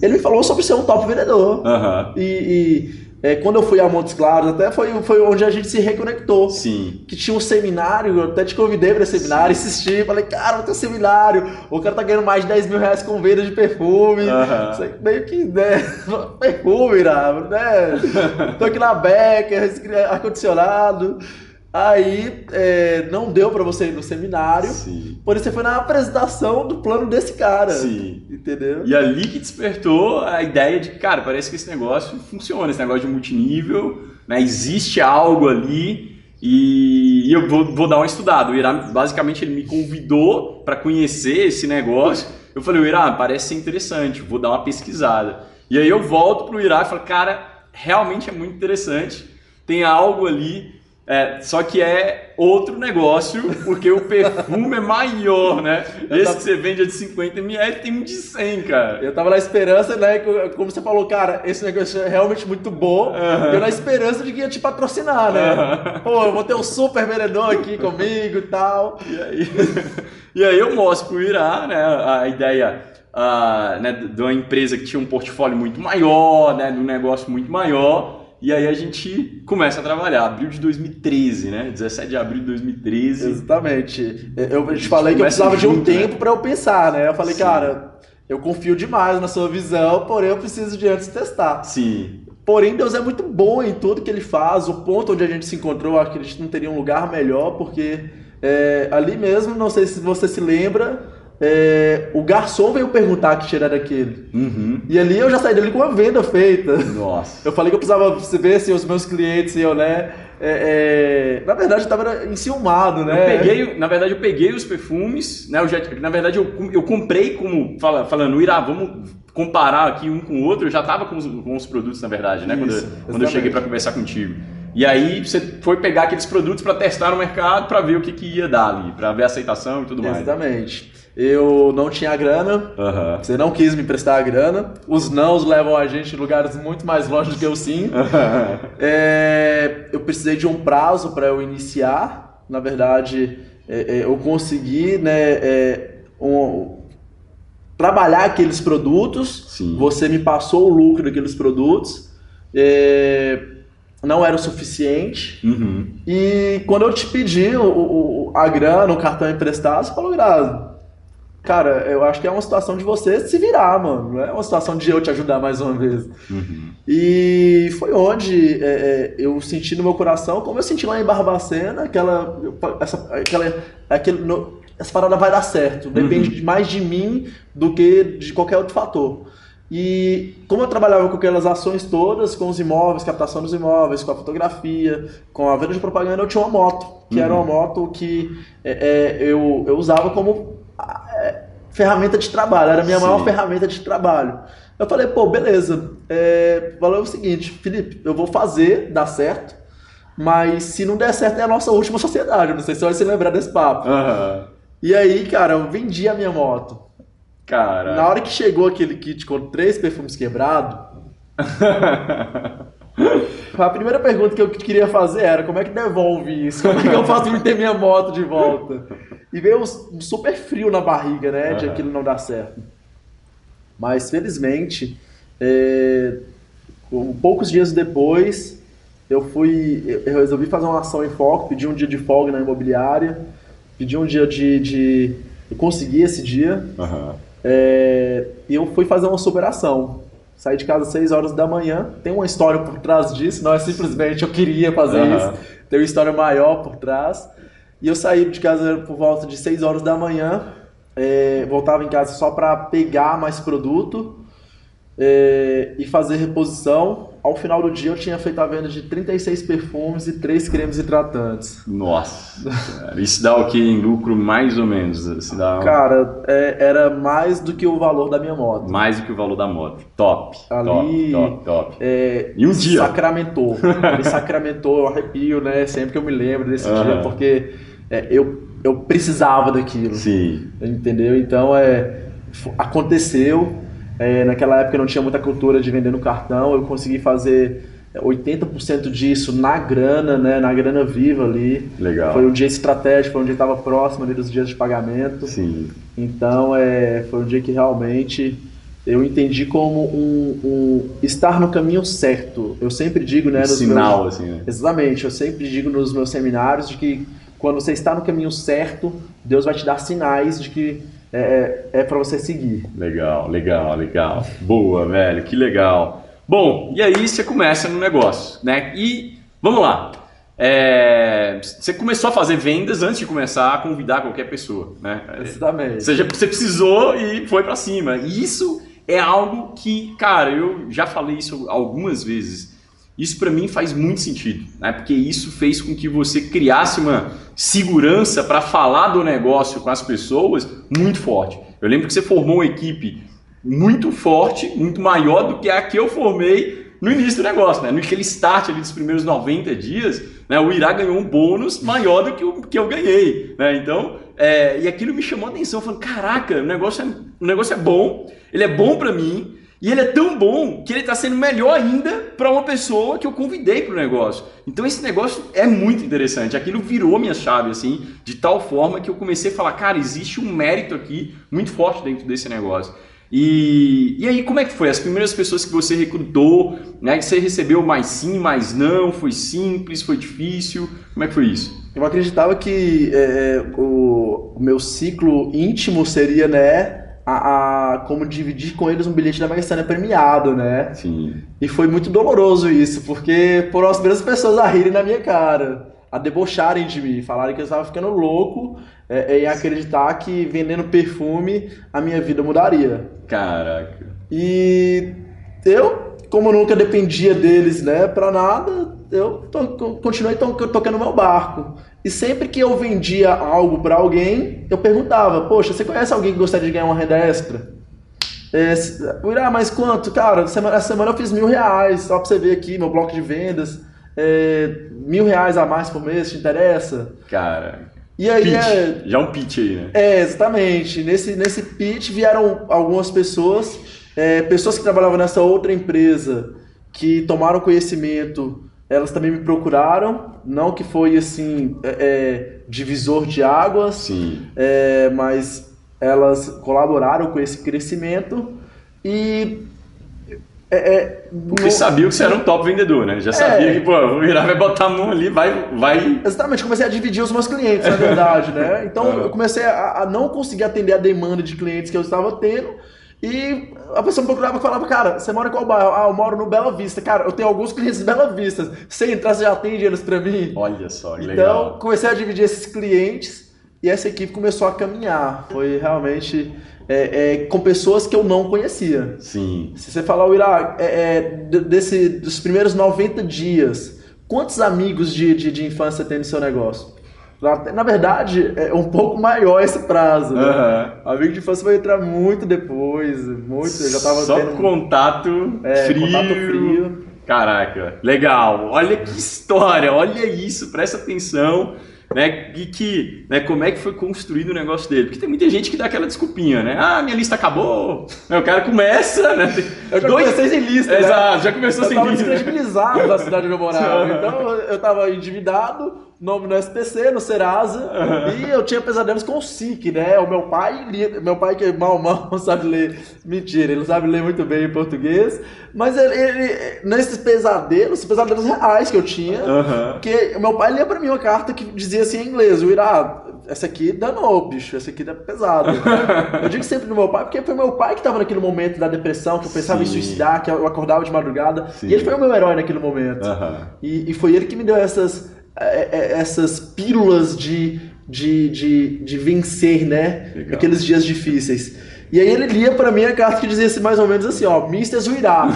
ele me falou sobre ser um top vendedor. E, e, é, quando eu fui a Montes Claros, até foi, foi onde a gente se reconectou. Sim. Que tinha um seminário, eu até te convidei para esse seminário, insisti, falei, cara, vai ter um seminário, o cara tá ganhando mais de 10 mil reais com venda de perfume. Isso aí meio que, né, [LAUGHS] perfume, né? [LAUGHS] Tô aqui na Becker, ar-condicionado. Aí é, não deu para você ir no seminário, Sim. por isso você foi na apresentação do plano desse cara. Sim. Entendeu? E ali que despertou a ideia de, cara, parece que esse negócio funciona, esse negócio de multinível, né? Existe algo ali e, e eu vou, vou dar uma estudada. O Irá, basicamente, ele me convidou para conhecer esse negócio. Eu falei, o Irá, parece ser interessante, vou dar uma pesquisada. E aí eu volto pro Irá e falo, cara, realmente é muito interessante. Tem algo ali é, só que é outro negócio, porque o perfume é maior, né? Esse que você vende é de 50 ml tem um de 100, cara. Eu tava na esperança, né? Como você falou, cara, esse negócio é realmente muito bom. Aham. Eu na esperança de que ia te patrocinar, né? Aham. Pô, eu vou ter um super vendedor aqui comigo e tal. E aí, e aí eu mostro pro Irá, né, a ideia ah, né, de uma empresa que tinha um portfólio muito maior, né, de um negócio muito maior. E aí a gente começa a trabalhar. Abril de 2013, né? 17 de abril de 2013. Exatamente. Eu te falei que eu precisava de um junto, né? tempo pra eu pensar, né? Eu falei, Sim. cara, eu confio demais na sua visão, porém eu preciso de antes testar. Sim. Porém, Deus é muito bom em tudo que ele faz. O ponto onde a gente se encontrou, eu acredito que não teria um lugar melhor, porque é, ali mesmo, não sei se você se lembra, é, o garçom veio perguntar que cheiro era aquele. Uhum. E ali eu já saí dele com a venda feita. Nossa. Eu falei que eu precisava ver se os meus clientes iam, né? é, é, na verdade, eu tava enciumado, né? Eu peguei, na verdade, eu peguei os perfumes, né? Eu já, na verdade, eu, eu comprei como, fala, falando, Irá, vamos comparar aqui um com o outro. Eu já tava com os, com os produtos, na verdade, né? Quando, Isso, eu- quando eu cheguei para conversar contigo. E aí você foi pegar aqueles produtos para testar no mercado, para ver o que, que ia dar ali, para ver a aceitação e tudo mais. Exatamente. Eu não tinha grana, Aham. você não quis me emprestar a grana. Os nãos levam a gente em lugares muito mais longe do que o sim. [LAUGHS] É, eu precisei de um prazo para eu iniciar. Na verdade, é, é, eu consegui né, é, um- trabalhar aqueles produtos. Sim. Você me passou o lucro daqueles produtos. É, não era o suficiente. Uhum. E quando eu te pedi o, o- a grana, o cartão emprestado, você falou, Grazi, cara, eu acho que é uma situação de você se virar, mano. Não é uma situação de eu te ajudar mais uma vez. Uhum. E foi onde é, é, eu senti no meu coração, como eu senti lá em Barbacena, aquela. Essa, aquela aquele, no- essa parada vai dar certo. Depende de- mais de mim do que de qualquer outro fator. E como eu trabalhava com aquelas ações todas, com os imóveis, captação dos imóveis, com a fotografia, com a venda de propaganda, eu tinha uma moto, que era uma moto que é, é, eu, eu usava como ferramenta de trabalho, era a minha Sim. maior ferramenta de trabalho. Eu falei, pô, beleza. É, falou o seguinte, Felipe, eu vou fazer, dar certo, mas se não der certo é a nossa última sociedade. Não sei se você vai se lembrar desse papo. Aham. E aí, cara, eu vendi a minha moto. Cara. Na hora que chegou aquele kit com três perfumes quebrados, [LAUGHS] a primeira pergunta que eu queria fazer era como é que devolve isso? Como é que eu [LAUGHS] faço pra ter minha moto de volta? E veio um super frio na barriga, né? De aquilo não dar certo. Mas felizmente, é, poucos dias depois, eu fui. eu- resolvi fazer uma ação em foco, pedi um dia de folga na imobiliária, pedi um dia de. de eu consegui esse dia. Aham. É, e eu fui fazer uma superação. Saí de casa às 6 horas da manhã. Tem uma história por trás disso, não é simplesmente eu queria fazer Aham. isso. Tem uma história maior por trás. E eu saí de casa por volta de 6 horas da manhã. é, voltava em casa só para pegar mais produto. é, e fazer reposição. Ao final do dia eu tinha feito a venda de 36 perfumes e 3 cremes hidratantes. Nossa, cara, isso dá o que em lucro mais ou menos? Se dá um- Cara, é, era mais do que o valor da minha moto. mais do que o valor da moto. Top, Ali- top, top, top. É, E um dia? Sacramentou. [LAUGHS] Ele sacramentou, eu arrepio, né? Sempre que eu me lembro desse Aham. dia, porque é, eu, eu precisava daquilo. Sim, Entendeu? Então é, aconteceu. É, naquela época não tinha muita cultura de vender no cartão, eu consegui fazer é, 80% disso na grana, né? Na grana viva ali. legal. Foi um dia estratégico, foi um dia que estava próximo ali dos dias de pagamento. Sim, Então é, foi um dia que realmente eu entendi como um, um estar no caminho certo. Eu sempre digo, né? um nos sinal, meus- assim, né? exatamente, eu sempre digo nos meus seminários de que quando você está no caminho certo, Deus vai te dar sinais de que é, é, para você seguir. Legal, legal, legal. Boa, velho, que legal. Bom, e aí você começa no negócio, né? E vamos lá. É, você começou a fazer vendas antes de começar a convidar qualquer pessoa, né? Exatamente. Você, já- você precisou e foi pra cima. E isso é algo que, cara, eu já falei isso algumas vezes. Isso pra mim faz muito sentido, né? Porque isso fez com que você criasse uma segurança para falar do negócio com as pessoas muito forte. Eu lembro que você formou uma equipe muito forte, muito maior do que a que eu formei no início do negócio, né? Naquele start ali dos primeiros 90 dias, né? O Irá ganhou um bônus maior do que o que eu ganhei, né? Então, é, e aquilo me chamou a atenção, falando, caraca, o negócio é, o negócio é bom, ele é bom pra mim, e ele é tão bom que ele está sendo melhor ainda para uma pessoa que eu convidei para o negócio. Então esse negócio é muito interessante. Aquilo virou minha chave, assim, de tal forma que eu comecei a falar, cara, existe um mérito aqui muito forte dentro desse negócio. E, e aí, como é que foi? As primeiras pessoas que você recrutou, né? Que você recebeu mais sim, mais não, foi simples, foi difícil? Como é que foi isso? Eu acreditava que é, o, o meu ciclo íntimo seria, né, a, a- como dividir com eles um bilhete da Mega Sena premiado, né? Sim. E foi muito doloroso isso, porque foram as primeiras pessoas a rirem na minha cara, a debocharem de mim, falarem que eu estava ficando louco é, em acreditar que vendendo perfume a minha vida mudaria. Caraca. E eu, como eu nunca dependia deles, né, pra nada, eu to- continuei to- tocando meu barco. E sempre que eu vendia algo pra alguém, eu perguntava: Poxa, você conhece alguém que gostaria de ganhar uma renda extra? É, Irá, mas quanto? Cara, semana, essa semana eu fiz mil reais, só pra você ver aqui, meu bloco de vendas. É, mil reais a mais por mês, te interessa? Cara. E aí Pitch. é. Já um pitch aí, né? É, exatamente. Nesse, nesse pitch vieram algumas pessoas, é, pessoas que trabalhavam nessa outra empresa, que tomaram conhecimento, elas também me procuraram, não que foi assim, é, é, divisor de águas, é, mas elas colaboraram com esse crescimento e. É, é, Porque no- sabia que você era um top vendedor, né? Já sabia É. que, pô, Irá vai botar a mão ali, vai, vai Exatamente, comecei a dividir os meus clientes, na verdade, né? [LAUGHS] Então eu comecei a, a não conseguir atender a demanda de clientes que eu estava tendo. E a pessoa me procurava e falava, cara, você mora em qual bairro? Ah, eu moro no Bela Vista. Cara, eu tenho alguns clientes de Bela Vista. Se entrar, você já atende eles pra mim? Olha só, que Então, legal. comecei a dividir esses clientes e essa equipe começou a caminhar. Foi realmente é, é, com pessoas que eu não conhecia. Sim. Se você falar, o Ira, é, é, de- desse, dos primeiros 90 dias, quantos amigos de, de, de infância tem no seu negócio? Na, verdade, é um pouco maior esse prazo. Né? Aham. Amigo de infância vai entrar muito depois, muito. Eu já tava Só tendo contato é, frio. contato frio. Caraca, legal. Olha que história, olha isso, presta atenção. Né, e que, né, como é que foi construído o negócio dele? Porque tem muita gente que dá aquela desculpinha, né? Ah, minha lista acabou. Aí o cara começa, né? Eu já dois- comecei sem lista. né? Exato, já começou Eu sem tava lista. descredibilizado da cidade onde eu morava. Então eu tava endividado, nome no SPC, no Serasa, e eu tinha pesadelos com o SIC, né? O meu pai, lia- meu pai que mal mal [LAUGHS] sabe ler, mentira, ele sabe ler muito bem em português, mas ele, ele- nesses pesadelos, pesadelos reais que eu tinha, porque o meu pai lia pra mim uma carta que dizia assim em inglês, o Irá, essa aqui danou, bicho, essa aqui é pesada. [LAUGHS] eu digo sempre do meu pai, porque foi meu pai que tava naquele momento da depressão, que eu pensava em Sim. suicidar, que eu acordava de madrugada, Sim. e ele foi o meu herói naquele momento. Aham. E, e foi ele que me deu essas, essas pílulas de, de, de, de vencer, né? Legal. Aqueles dias difíceis. E aí ele lia pra mim a carta que dizia assim, mais ou menos assim, ó, Mr. Zuirá,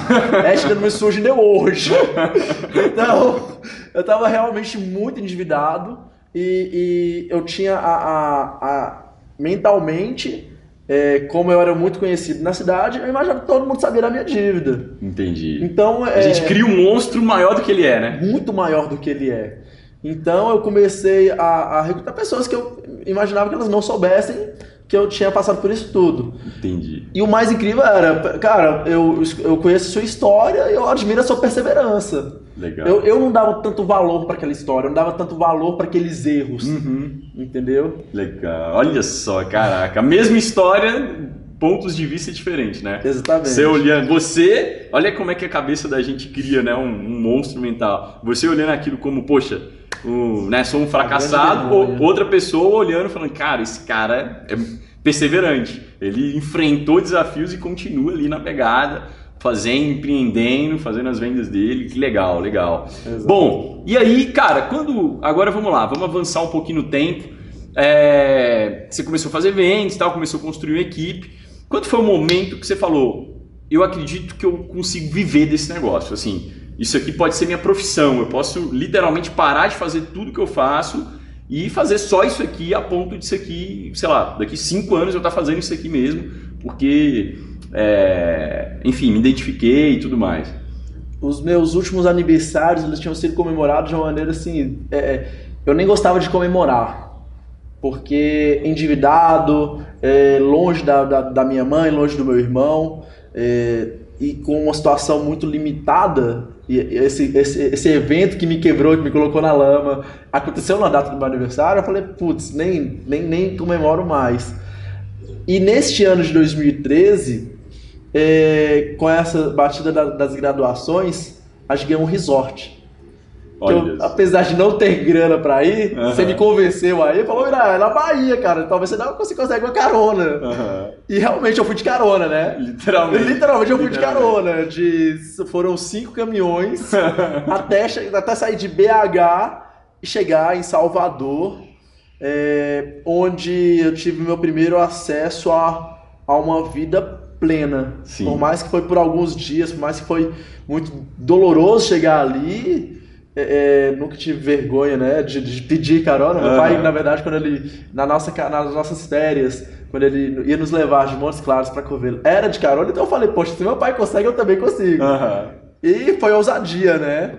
esta não me surge de hoje. [LAUGHS] então, eu tava realmente muito endividado e, e eu tinha a, a, a mentalmente é, como eu era muito conhecido na cidade, eu imaginava que todo mundo sabia da minha dívida. Entendi. Então, a gente cria um monstro maior do que ele é, né? Muito maior do que ele é. Então eu comecei a, a recrutar pessoas que eu imaginava que elas não soubessem que eu tinha passado por isso tudo. Entendi. E o mais incrível era, cara, eu, eu conheço a sua história e eu admiro a sua perseverança. Legal. Eu, eu não dava tanto valor para aquela história, eu não dava tanto valor para aqueles erros. Uhum. Entendeu? Legal. Olha só, caraca. A mesma história, pontos de vista diferentes, né? Exatamente. Você olhando, você, olha como é que a cabeça da gente cria, né? Um, um monstro mental. Você olhando aquilo como, poxa, o, né, sou um fracassado, ou, outra pessoa olhando falando, cara, esse cara é perseverante. Ele enfrentou desafios e continua ali na pegada, fazendo, empreendendo, fazendo as vendas dele. Que legal, legal. Exato. Bom, e aí, cara, quando. Agora vamos lá, vamos avançar um pouquinho no tempo. É, você começou a fazer vendas tal, começou a construir uma equipe. Quando foi o momento que você falou, eu acredito que eu consigo viver desse negócio? Assim, isso aqui pode ser minha profissão. Eu posso literalmente parar de fazer tudo que eu faço e fazer só isso aqui a ponto disso aqui, sei lá, daqui cinco anos eu estar tá fazendo isso aqui mesmo, porque, é, enfim, me identifiquei e tudo mais. Os meus últimos aniversários eles tinham sido comemorados de uma maneira assim, é, é eu nem gostava de comemorar, porque endividado, é, longe da, da, da, minha mãe, longe do meu irmão, é, e com uma situação muito limitada, e esse, esse, esse evento que me quebrou, que me colocou na lama, aconteceu na data do meu aniversário, eu falei, putz, nem, nem, nem comemoro mais. E neste ano de 2013, é, com essa batida da, das graduações, a gente ganhou um resort. Eu, apesar de não ter grana pra ir, uhum. você me convenceu aí, falou, Irá, é na Bahia, cara, talvez você não você consegue uma carona. Uhum. E realmente eu fui de carona, né? Literalmente. Literalmente eu fui de carona. De, foram cinco caminhões [LAUGHS] até, até sair de BH e chegar em Salvador, é, onde eu tive meu primeiro acesso a, a uma vida plena. Sim. Por mais que foi por alguns dias, por mais que foi muito doloroso chegar ali, é, é, nunca tive vergonha, né, de, de pedir carona. Meu pai, na verdade, quando ele, na nossa, nas nossas férias, quando ele ia nos levar de Montes Claros para Covelo, era de carona, então eu falei, poxa, se meu pai consegue, eu também consigo. Uhum. E foi ousadia, né?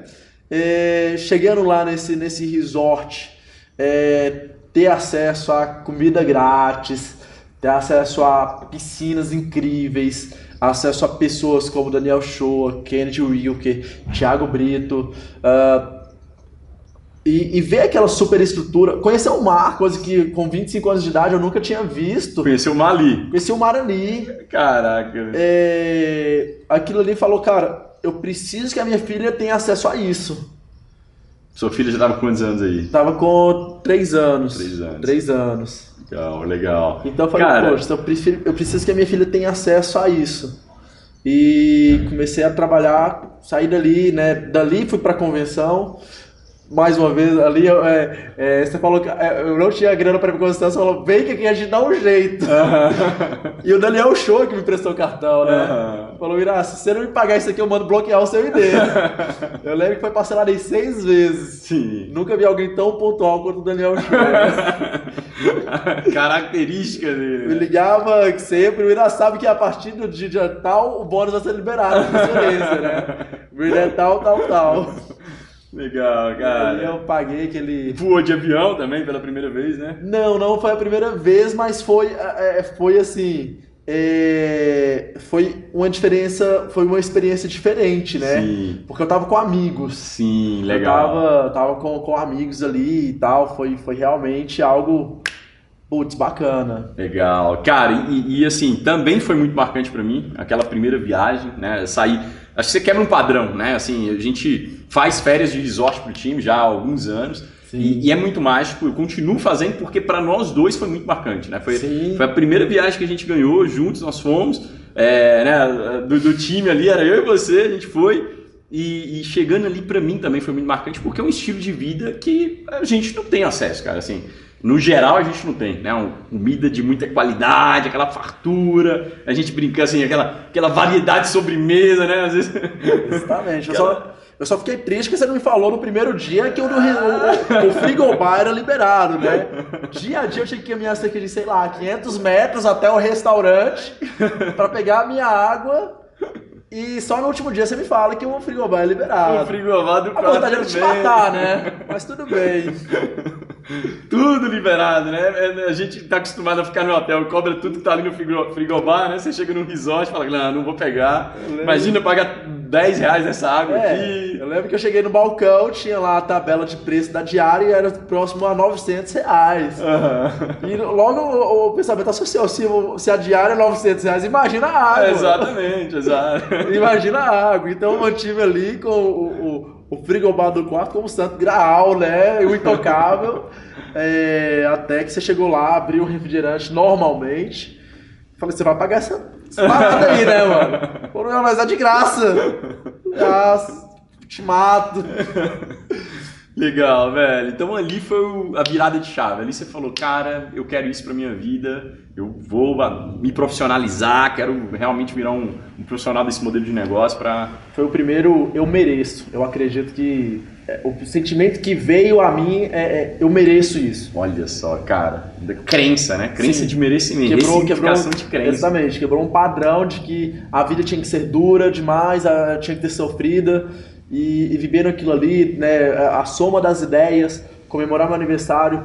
É, chegando lá nesse, nesse resort, é, ter acesso a comida grátis, ter acesso a piscinas incríveis, acesso a pessoas como Daniel Shoa, Kennedy Wilker, Thiago Brito, uh, e, e, ver aquela superestrutura, conhecer o mar, coisa que com 25 anos de idade eu nunca tinha visto. Conhecer o mar ali. Conhecer o mar ali. Caraca. É, aquilo ali falou, cara, eu preciso que a minha filha tenha acesso a isso. Sua filha já estava com quantos anos aí? Tava com 3 anos. 3 anos. 3 anos. Legal, legal. Então eu falei, Cara... poxa, eu preciso, eu preciso que a minha filha tenha acesso a isso. E comecei a trabalhar, saí dali, né? Dali fui para a convenção, mais uma vez, ali é, é, você falou que é, eu não tinha grana para ir pra você falou, vem que aqui a gente dá um jeito. [LAUGHS] e o Daniel Show que me prestou o cartão, né? Falou, Ira, se você não me pagar isso aqui, eu mando bloquear o seu ID. [LAUGHS] eu lembro que foi parcelado em seis vezes. Sim. Nunca vi alguém tão pontual quanto o Daniel Show. [LAUGHS] Característica dele. Me ligava sempre, o Ira sabe que a partir do dia tal, o bônus vai ser liberado, né? O é tal, tal, tal. Legal, cara. E eu paguei aquele. Voou de avião também pela primeira vez, né? Não, não foi a primeira vez, mas foi, é, é, foi assim. É, foi uma diferença, foi uma experiência diferente, né? Sim. Porque eu tava com amigos. Sim, legal. Eu tava, tava com, com amigos ali e tal. Foi, foi realmente algo. Putz, bacana. Legal. Cara, e, e assim, também foi muito marcante para mim, aquela primeira viagem, né? Sair Acho que você quebra um padrão, né? Assim, a gente faz férias de resort pro time já há alguns anos. E, e, é muito mágico, eu continuo fazendo porque para nós dois foi muito marcante, né? Foi, foi, a primeira viagem que a gente ganhou juntos, nós fomos, é, né, do, do, time ali, era eu e você, a gente foi. E, e chegando ali para mim também foi muito marcante porque é um estilo de vida que a gente não tem acesso, cara. Assim, no geral a gente não tem, né? Uma comida de muita qualidade, aquela fartura, a gente brinca assim, aquela, aquela variedade de sobremesa, né? Às vezes. [LAUGHS] Exatamente. Eu, só, eu só fiquei triste que você não me falou no primeiro dia que o, o, o frigobar era liberado, né? Dia a dia eu tinha que caminhar cerca de, sei lá, 500 metros até o restaurante para pegar a minha água e só no último dia você me fala que o frigobar é liberado. O frigobar do A vontade era te matar, né? Mas tudo bem. Tudo liberado, né? É, a gente tá acostumado a ficar no hotel, cobra tudo que tá ali no frigobar, né? Você chega no resort e fala, não, não vou pegar. Imagina pagar 10 reais nessa água é, aqui. Eu lembro que eu cheguei no balcão, tinha lá a tabela de preço da diária e era próximo a 900 reais. Uhum. E logo o, o pensamento associou, se, se a diária é 900 reais, imagina a água. É, exatamente, exato. [LAUGHS] imagina a água. Então eu mantive ali com o, o, o frigobar do quarto como santo graal, né? O intocável. é, até que você chegou lá, abriu o refrigerante normalmente. Falei, você vai pagar essa, essa parada aí, né, mano? Pô, não, mas é de graça. [LAUGHS] Ah, te mato. Legal, velho. Então ali foi a virada de chave. Ali você falou, cara, eu quero isso pra minha vida, eu vou me profissionalizar, quero realmente virar um, um profissional desse modelo de negócio para. Foi o primeiro, eu mereço. Eu acredito que é, o sentimento que veio a mim é, é, eu mereço isso. Olha só, cara, crença, né? Crença Sim. de merecimento, quebrou, quebrou, de crença. Exatamente, quebrou um padrão de que a vida tinha que ser dura demais, a, tinha que ter sofrida e, e viveram aquilo ali, né, a, a soma das ideias, comemorar meu aniversário.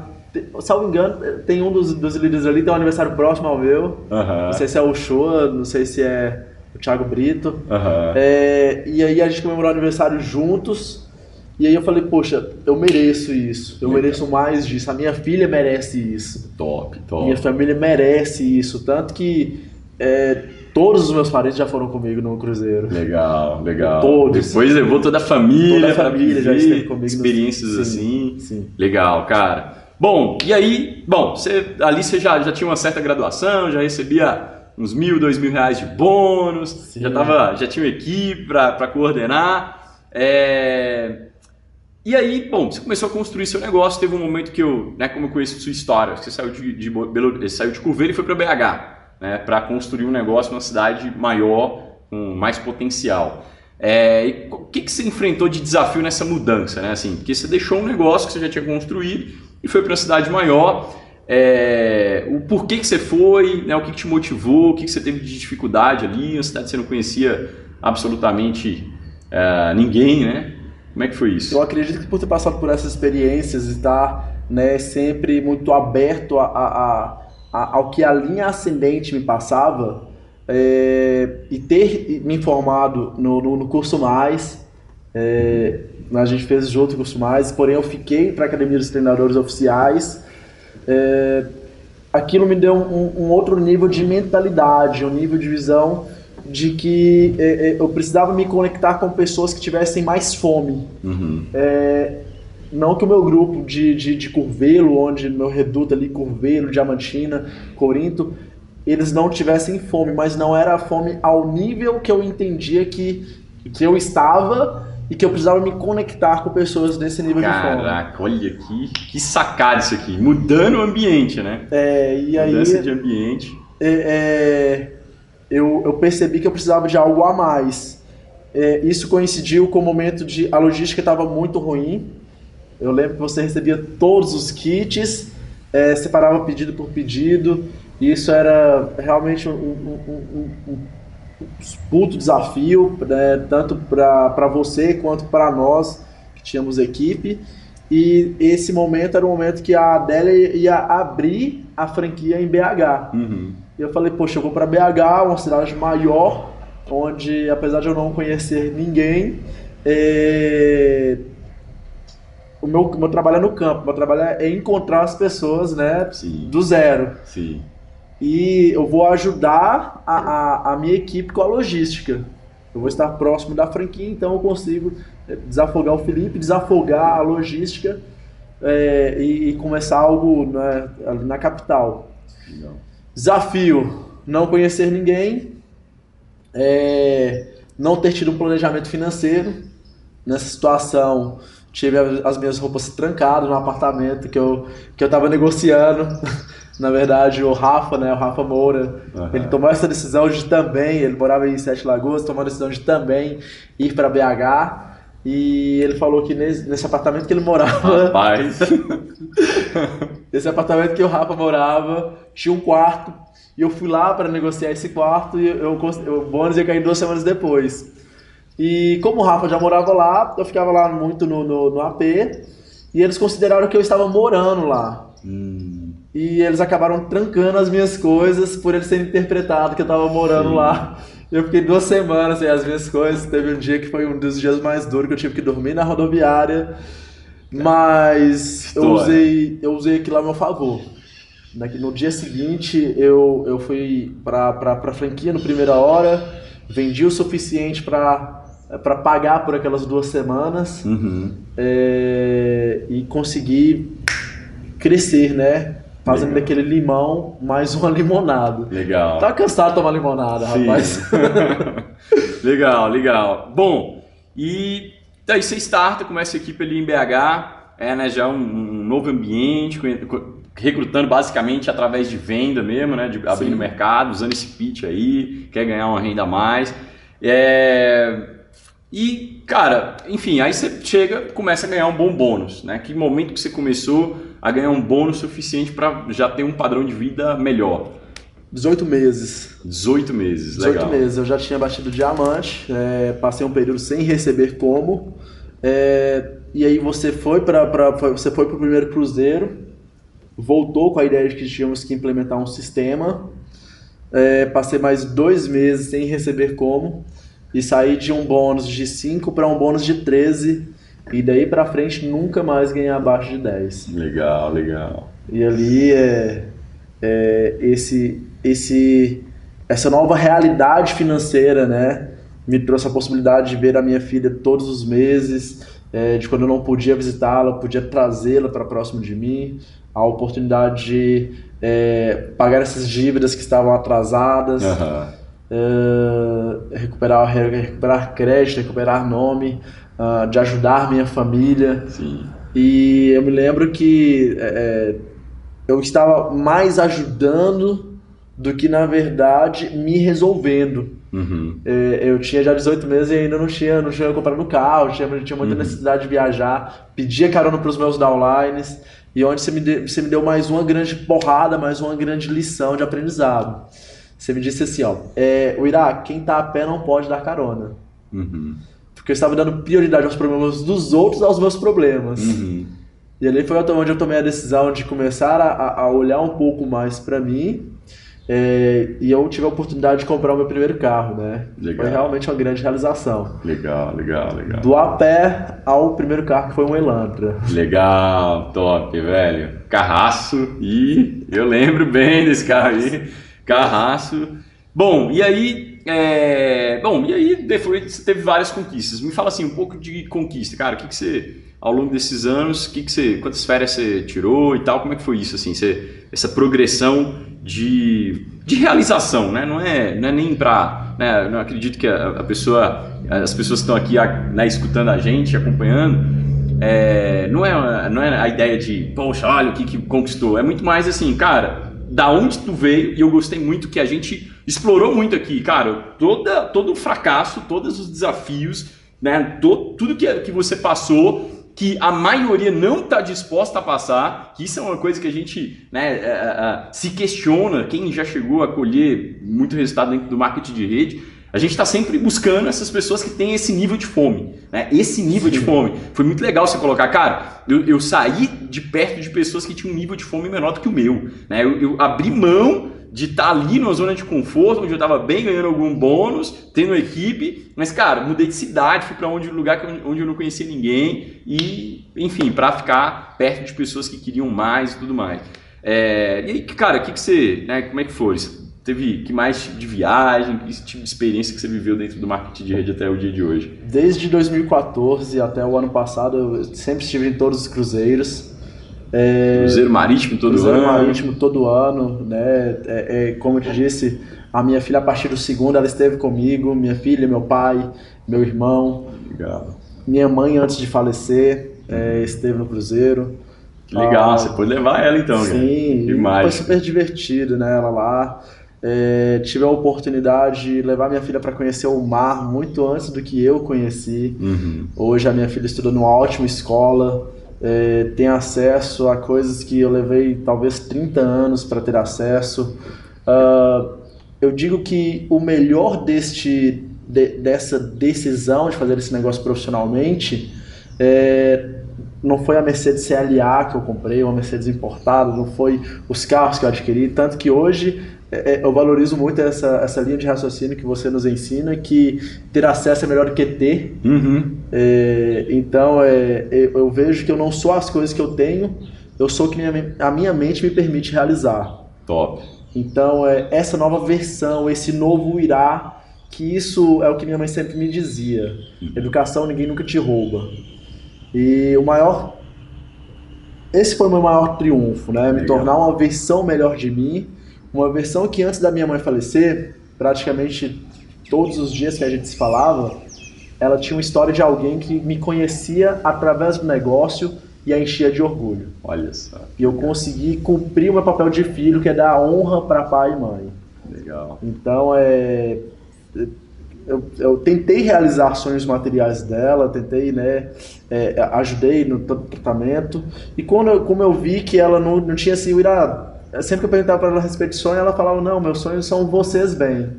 Salvo engano, tem um dos, dos líderes ali, tem um aniversário próximo ao meu. Uhum. Não sei se é o Shoa, não sei se é o Thiago Brito. Uhum. É, e aí a gente comemorou o aniversário juntos. E aí eu falei, poxa, eu mereço isso, eu Legal. mereço mais disso, a minha filha merece isso. Top, top. Minha família merece isso. Tanto que é, Todos os meus parentes já foram comigo no cruzeiro. Legal, legal. Todos. Depois levou toda a família. Toda a família já esteve comigo. Experiências assim. Sim, sim. Legal, cara. Bom, e aí, bom, você, ali você já, já tinha uma certa graduação, já recebia uns mil, dois mil reais de bônus, sim. já, tava, já tinha uma equipe para coordenar. É... E aí, bom, você começou a construir seu negócio, teve um momento que eu, né, como eu conheço sua história, você saiu de, de, de saiu de Curveiro e foi para BH né, para construir um negócio numa cidade maior, com mais potencial. É, o que, que você enfrentou de desafio nessa mudança? Né? Assim, porque você deixou um negócio que você já tinha construído e foi para uma cidade maior. É, o porquê que você foi, né, o que, que te motivou, o que, que você teve de dificuldade ali, uma cidade que você não conhecia absolutamente é, ninguém, né? Como é que foi isso? Eu acredito que por ter passado por essas experiências e estar né, sempre muito aberto a, a ao que a linha ascendente me passava é, e ter me informado no, no, no curso mais, é, a gente fez junto o curso mais, porém eu fiquei para a Academia dos Treinadores Oficiais. É, aquilo me deu um, um, outro nível de mentalidade, um nível de visão de que é, é, eu precisava me conectar com pessoas que tivessem mais fome. Uhum. É, não que o meu grupo de, de, de Curvelo, onde meu reduto ali, Curvelo, Diamantina, Corinto, eles não tivessem fome, mas não era fome ao nível que eu entendia que, que eu estava e que eu precisava me conectar com pessoas desse nível Caraca, de fome. Caraca, olha que, que sacada isso aqui, mudando o ambiente, né? É, e aí... Mudança de ambiente. É, é, eu, eu percebi que eu precisava de algo a mais. É, isso coincidiu com o momento de a logística estava muito ruim, eu lembro que você recebia todos os kits, é, separava pedido por pedido, e isso era realmente um, um, um, um puto desafio, né, tanto para você quanto para nós que tínhamos equipe. E esse momento era o momento que a Adélia ia abrir a franquia em BH. Uhum. E eu falei, poxa, eu vou para BH, uma cidade maior, onde apesar de eu não conhecer ninguém, é, o meu, meu trabalho é no campo, o meu trabalho é encontrar as pessoas, né, Sim. do zero. Sim. E eu vou ajudar a, a, a, minha equipe com a logística. Eu vou estar próximo da franquia, então eu consigo é, desafogar o Felipe, desafogar a logística é, e, e, começar algo né, ali na capital. Legal. Desafio: não conhecer ninguém, é, não ter tido um planejamento financeiro. Nessa situação, tive as minhas roupas trancadas no apartamento que eu, que eu tava negociando. [LAUGHS] Na verdade, o Rafa, né, o Rafa Moura, uhum. ele tomou essa decisão de também, ele morava em Sete Lagoas, tomou a decisão de também ir para BH. E ele falou que nesse, nesse apartamento que ele morava. Rapaz! [LAUGHS] esse apartamento que o Rafa morava tinha um quarto. E eu fui lá para negociar esse quarto e eu, eu, o bônus ia cair duas semanas depois. E como o Rafa já morava lá, eu ficava lá muito no, no, no AP. E eles consideraram que eu estava morando lá. Hum. E eles acabaram trancando as minhas coisas por eles serem interpretado que eu estava morando Sim. lá. Eu fiquei duas semanas sem as minhas coisas. Teve um dia que foi um dos dias mais duros que eu tive que dormir na rodoviária. Mas eu usei, eu usei aquilo a meu favor. No dia seguinte, eu, eu fui para a franquia no primeira hora, vendi o suficiente para para pagar por aquelas duas semanas uhum. é, e conseguir crescer, né? Fazendo Legal. daquele limão mais uma [LAUGHS] limonada. Legal. Tá cansado de tomar limonada, Sim. rapaz. [LAUGHS] legal, legal. Bom, e daí você starta, começa a equipe ali em BH, é né, já um, um novo ambiente, recrutando basicamente através de venda mesmo, né? De abrindo mercado, usando esse pitch aí, quer ganhar uma renda a mais. É... E, cara, enfim, aí você chega, começa a ganhar um bom bônus, né? Que momento que você começou a ganhar um bônus suficiente para já ter um padrão de vida melhor? 18 meses. 18 meses, 18 legal. 18 meses, eu já tinha batido diamante, é, passei um período sem receber como, é, e aí você foi para você foi para o primeiro cruzeiro, voltou com a ideia de que tínhamos que implementar um sistema, é, passei mais dois meses sem receber como, e saí de um bônus de 5 para um bônus de 13 e daí pra frente nunca mais ganhar abaixo de 10. Legal, legal. E ali é, é esse, esse, essa nova realidade financeira, né? Me trouxe a possibilidade de ver a minha filha todos os meses, é, de quando eu não podia visitá-la, podia trazê-la para próximo de mim, a oportunidade de é, pagar essas dívidas que estavam atrasadas, uhum. É, recuperar, recuperar crédito, recuperar nome, uh, de ajudar minha família. Sim. E eu me lembro que é, é, eu estava mais ajudando do que, na verdade, me resolvendo. Uhum. É, eu tinha já 18 meses e ainda não tinha, não tinha comprado carro, tinha, tinha muita uhum. necessidade de viajar, pedia carona para os meus downlines, e onde você me, você me deu mais uma grande porrada, mais uma grande lição de aprendizado. Você me disse assim, ó, é, o Iraque, quem está a pé não pode dar carona. Uhum. Porque eu estava dando prioridade aos problemas dos outros aos meus problemas. Uhum. E ali foi onde eu tomei a decisão de começar a, a olhar um pouco mais para mim. É, e eu tive a oportunidade de comprar o meu primeiro carro, né? Legal. Foi realmente uma grande realização. Legal, legal, legal. Do a pé ao primeiro carro que foi um Elantra. Legal, top, velho. Carraço e eu lembro bem desse carro aí. Carraço. Bom, e aí é, bom, e aí você teve várias conquistas. Me fala assim, um pouco de conquista, cara. O que, que você, ao longo desses anos, que que você, quantas férias você tirou e tal? Como é que foi isso, assim, você, essa progressão de, de realização, né? Não é, não é nem para, né? Não acredito que a, a, pessoa, as pessoas que estão aqui né, escutando a gente, acompanhando, é, não, é, não é a ideia de, poxa, olha o que, que conquistou. É muito mais assim, cara, da onde tu veio, e eu gostei muito que a gente explorou muito aqui, cara, toda, todo o fracasso, todos os desafios, né, to, tudo que, que você passou, que a maioria não está disposta a passar, que isso é uma coisa que a gente né, é, é, é, se questiona, quem já chegou a colher muito resultado dentro do marketing de rede, a gente está sempre buscando essas pessoas que têm esse nível de fome, né? Esse nível Sim. de fome. Foi muito legal você colocar, cara, eu, eu, saí de perto de pessoas que tinham um nível de fome menor do que o meu, né? Eu, eu abri mão de estar tá ali numa zona de conforto, onde eu estava bem ganhando algum bônus, tendo equipe, mas cara, mudei de cidade, fui para onde um lugar onde eu não conhecia ninguém e, enfim, para ficar perto de pessoas que queriam mais e tudo mais. É, e aí, cara, o que, que você, né, como é que foi? Teve que mais tipo de viagem, que tipo de experiência que você viveu dentro do marketing de rede até o dia de hoje? Desde 2014 até o ano passado, eu sempre estive em todos os cruzeiros. É, Cruzeiro Marítimo todo Cruzeiro ano. Cruzeiro Marítimo todo ano, né? É, é, como eu te disse, a minha filha a partir do segundo ela esteve comigo, minha filha, meu pai, meu irmão, Legal. minha mãe antes de falecer. é, esteve no Cruzeiro. Que legal, ah, você pode levar ela então, Sim, Demais. foi super divertido, né? Ela lá. É, tive a oportunidade de levar minha filha para conhecer o mar muito antes do que eu conheci. Uhum. Hoje a minha filha estuda numa ótima escola, é, tem acesso a coisas que eu levei talvez 30 anos para ter acesso. Uh, eu digo que o melhor deste, de, dessa decisão de fazer esse negócio profissionalmente é, não foi a Mercedes CLA que eu comprei, uma Mercedes importada, não foi os carros que eu adquiri, tanto que hoje eu valorizo muito essa, essa linha de raciocínio que você nos ensina, que ter acesso é melhor do que ter. Uhum. É, então, é, é, eu vejo que eu não sou as coisas que eu tenho, eu sou o que minha, a minha mente me permite realizar. Top. Então, é, essa nova versão, esse novo irá, que isso é o que minha mãe sempre me dizia. Uhum. Educação ninguém nunca te rouba. E o maior... Esse foi o meu maior triunfo, né? Me tornar uma versão melhor de mim uma versão que antes da minha mãe falecer, praticamente todos os dias que a gente se falava, ela tinha uma história de alguém que me conhecia através do negócio e a enchia de orgulho. Olha só. E eu consegui cumprir o meu papel de filho, que é dar honra para pai e mãe. Legal. Então, é, eu, eu, tentei realizar sonhos materiais dela, tentei, né, é, ajudei no tratamento. E quando eu, como eu vi que ela não, não tinha assim, irá sempre que eu perguntava para ela a respeito de sonho, ela falava: Não, meus sonhos são vocês bem.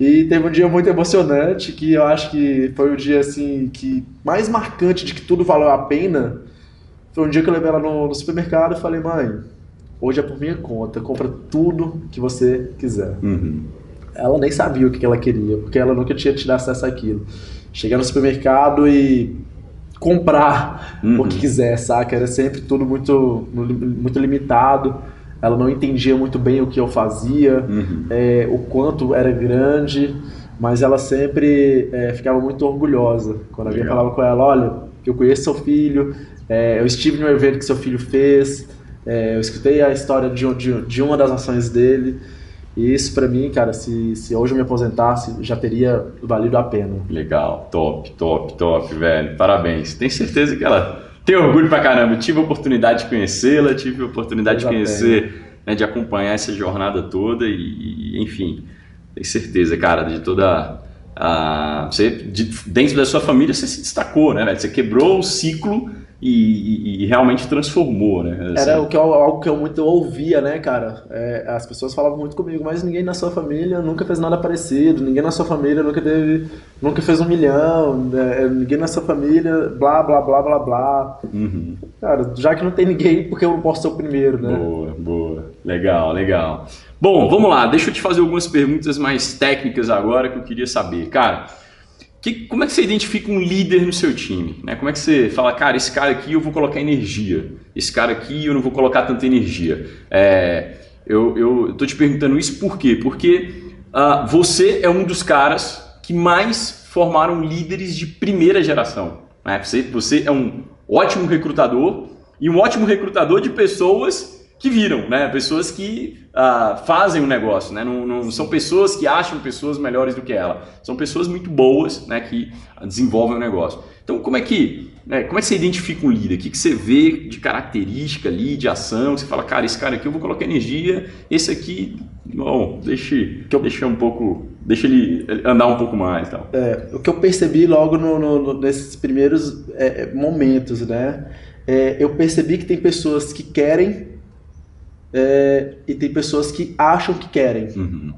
E teve um dia muito emocionante, que eu acho que foi o dia assim que mais marcante de que tudo valeu a pena. Foi um dia que eu levei ela no, no supermercado e falei: Mãe, hoje é por minha conta, compra tudo que você quiser. Uhum. Ela nem sabia o que ela queria, porque ela nunca tinha tido acesso àquilo. Cheguei no supermercado e comprar uhum. o que quiser, saca? Era sempre tudo muito, muito limitado. Ela não entendia muito bem o que eu fazia, uhum. é, o quanto era grande, mas ela sempre é, ficava muito orgulhosa. Quando alguém falava com ela, olha, eu conheço seu filho, é, eu estive no evento que seu filho fez, é, eu escutei a história de, de, de uma das ações dele. E isso para mim, cara, se, se hoje eu me aposentasse, já teria valido a pena. Legal, top, top, top, velho. Parabéns. Tenho certeza que ela tem orgulho pra caramba. tive a oportunidade de conhecê-la, tive a oportunidade de conhecer, né, de acompanhar essa jornada toda e, e enfim, tenho certeza, cara, de toda a. Você, de, dentro da sua família, você se destacou, né, velho? Você quebrou o ciclo e, e, e, realmente transformou, né? Assim. Era o que eu, algo que eu muito ouvia, né, cara? É, as pessoas falavam muito comigo, mas ninguém na sua família nunca fez nada parecido, ninguém na sua família nunca teve, nunca fez um milhão, né? ninguém na sua família, blá, blá, blá, blá, blá. Uhum. Cara, já que não tem ninguém, porque eu não posso ser o primeiro, né? Boa, boa. Legal, legal. Bom, vamos lá, deixa eu te fazer algumas perguntas mais técnicas agora que eu queria saber. Cara, que, como é que você identifica um líder no seu time? Né? Como é que você fala, cara, esse cara aqui eu vou colocar energia, esse cara aqui eu não vou colocar tanta energia? É, eu estou te perguntando isso por quê? Porque uh, você é um dos caras que mais formaram líderes de primeira geração. Né? Você, você é um ótimo recrutador e um ótimo recrutador de pessoas que viram, né? Pessoas que uh, fazem o um negócio, né? Não, não, são pessoas que acham pessoas melhores do que ela. São pessoas muito boas, né? Que desenvolvem o negócio. Então, como é que, né? como é que você identifica um líder? O que, que você vê de característica ali, de ação? Você fala, cara, esse cara aqui eu vou colocar energia, esse aqui, bom, deixa, deixa um pouco, deixa ele andar um pouco mais, tal. É, o que eu percebi logo no, no, nesses primeiros é, momentos, né? É, eu percebi que tem pessoas que querem é, e tem pessoas que acham que querem. Uhum.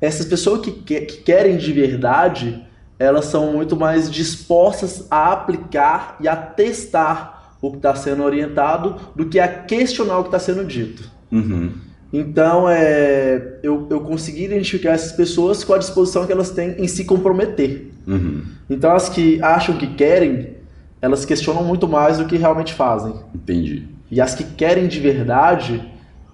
Essas pessoas que, que, que, querem de verdade, elas são muito mais dispostas a aplicar e a testar o que está sendo orientado do que a questionar o que está sendo dito. Uhum. Então, é, eu, eu consegui identificar essas pessoas com a disposição que elas têm em se comprometer. Uhum. Então, as que acham que querem, elas questionam muito mais do que realmente fazem. Entendi. E as que querem de verdade,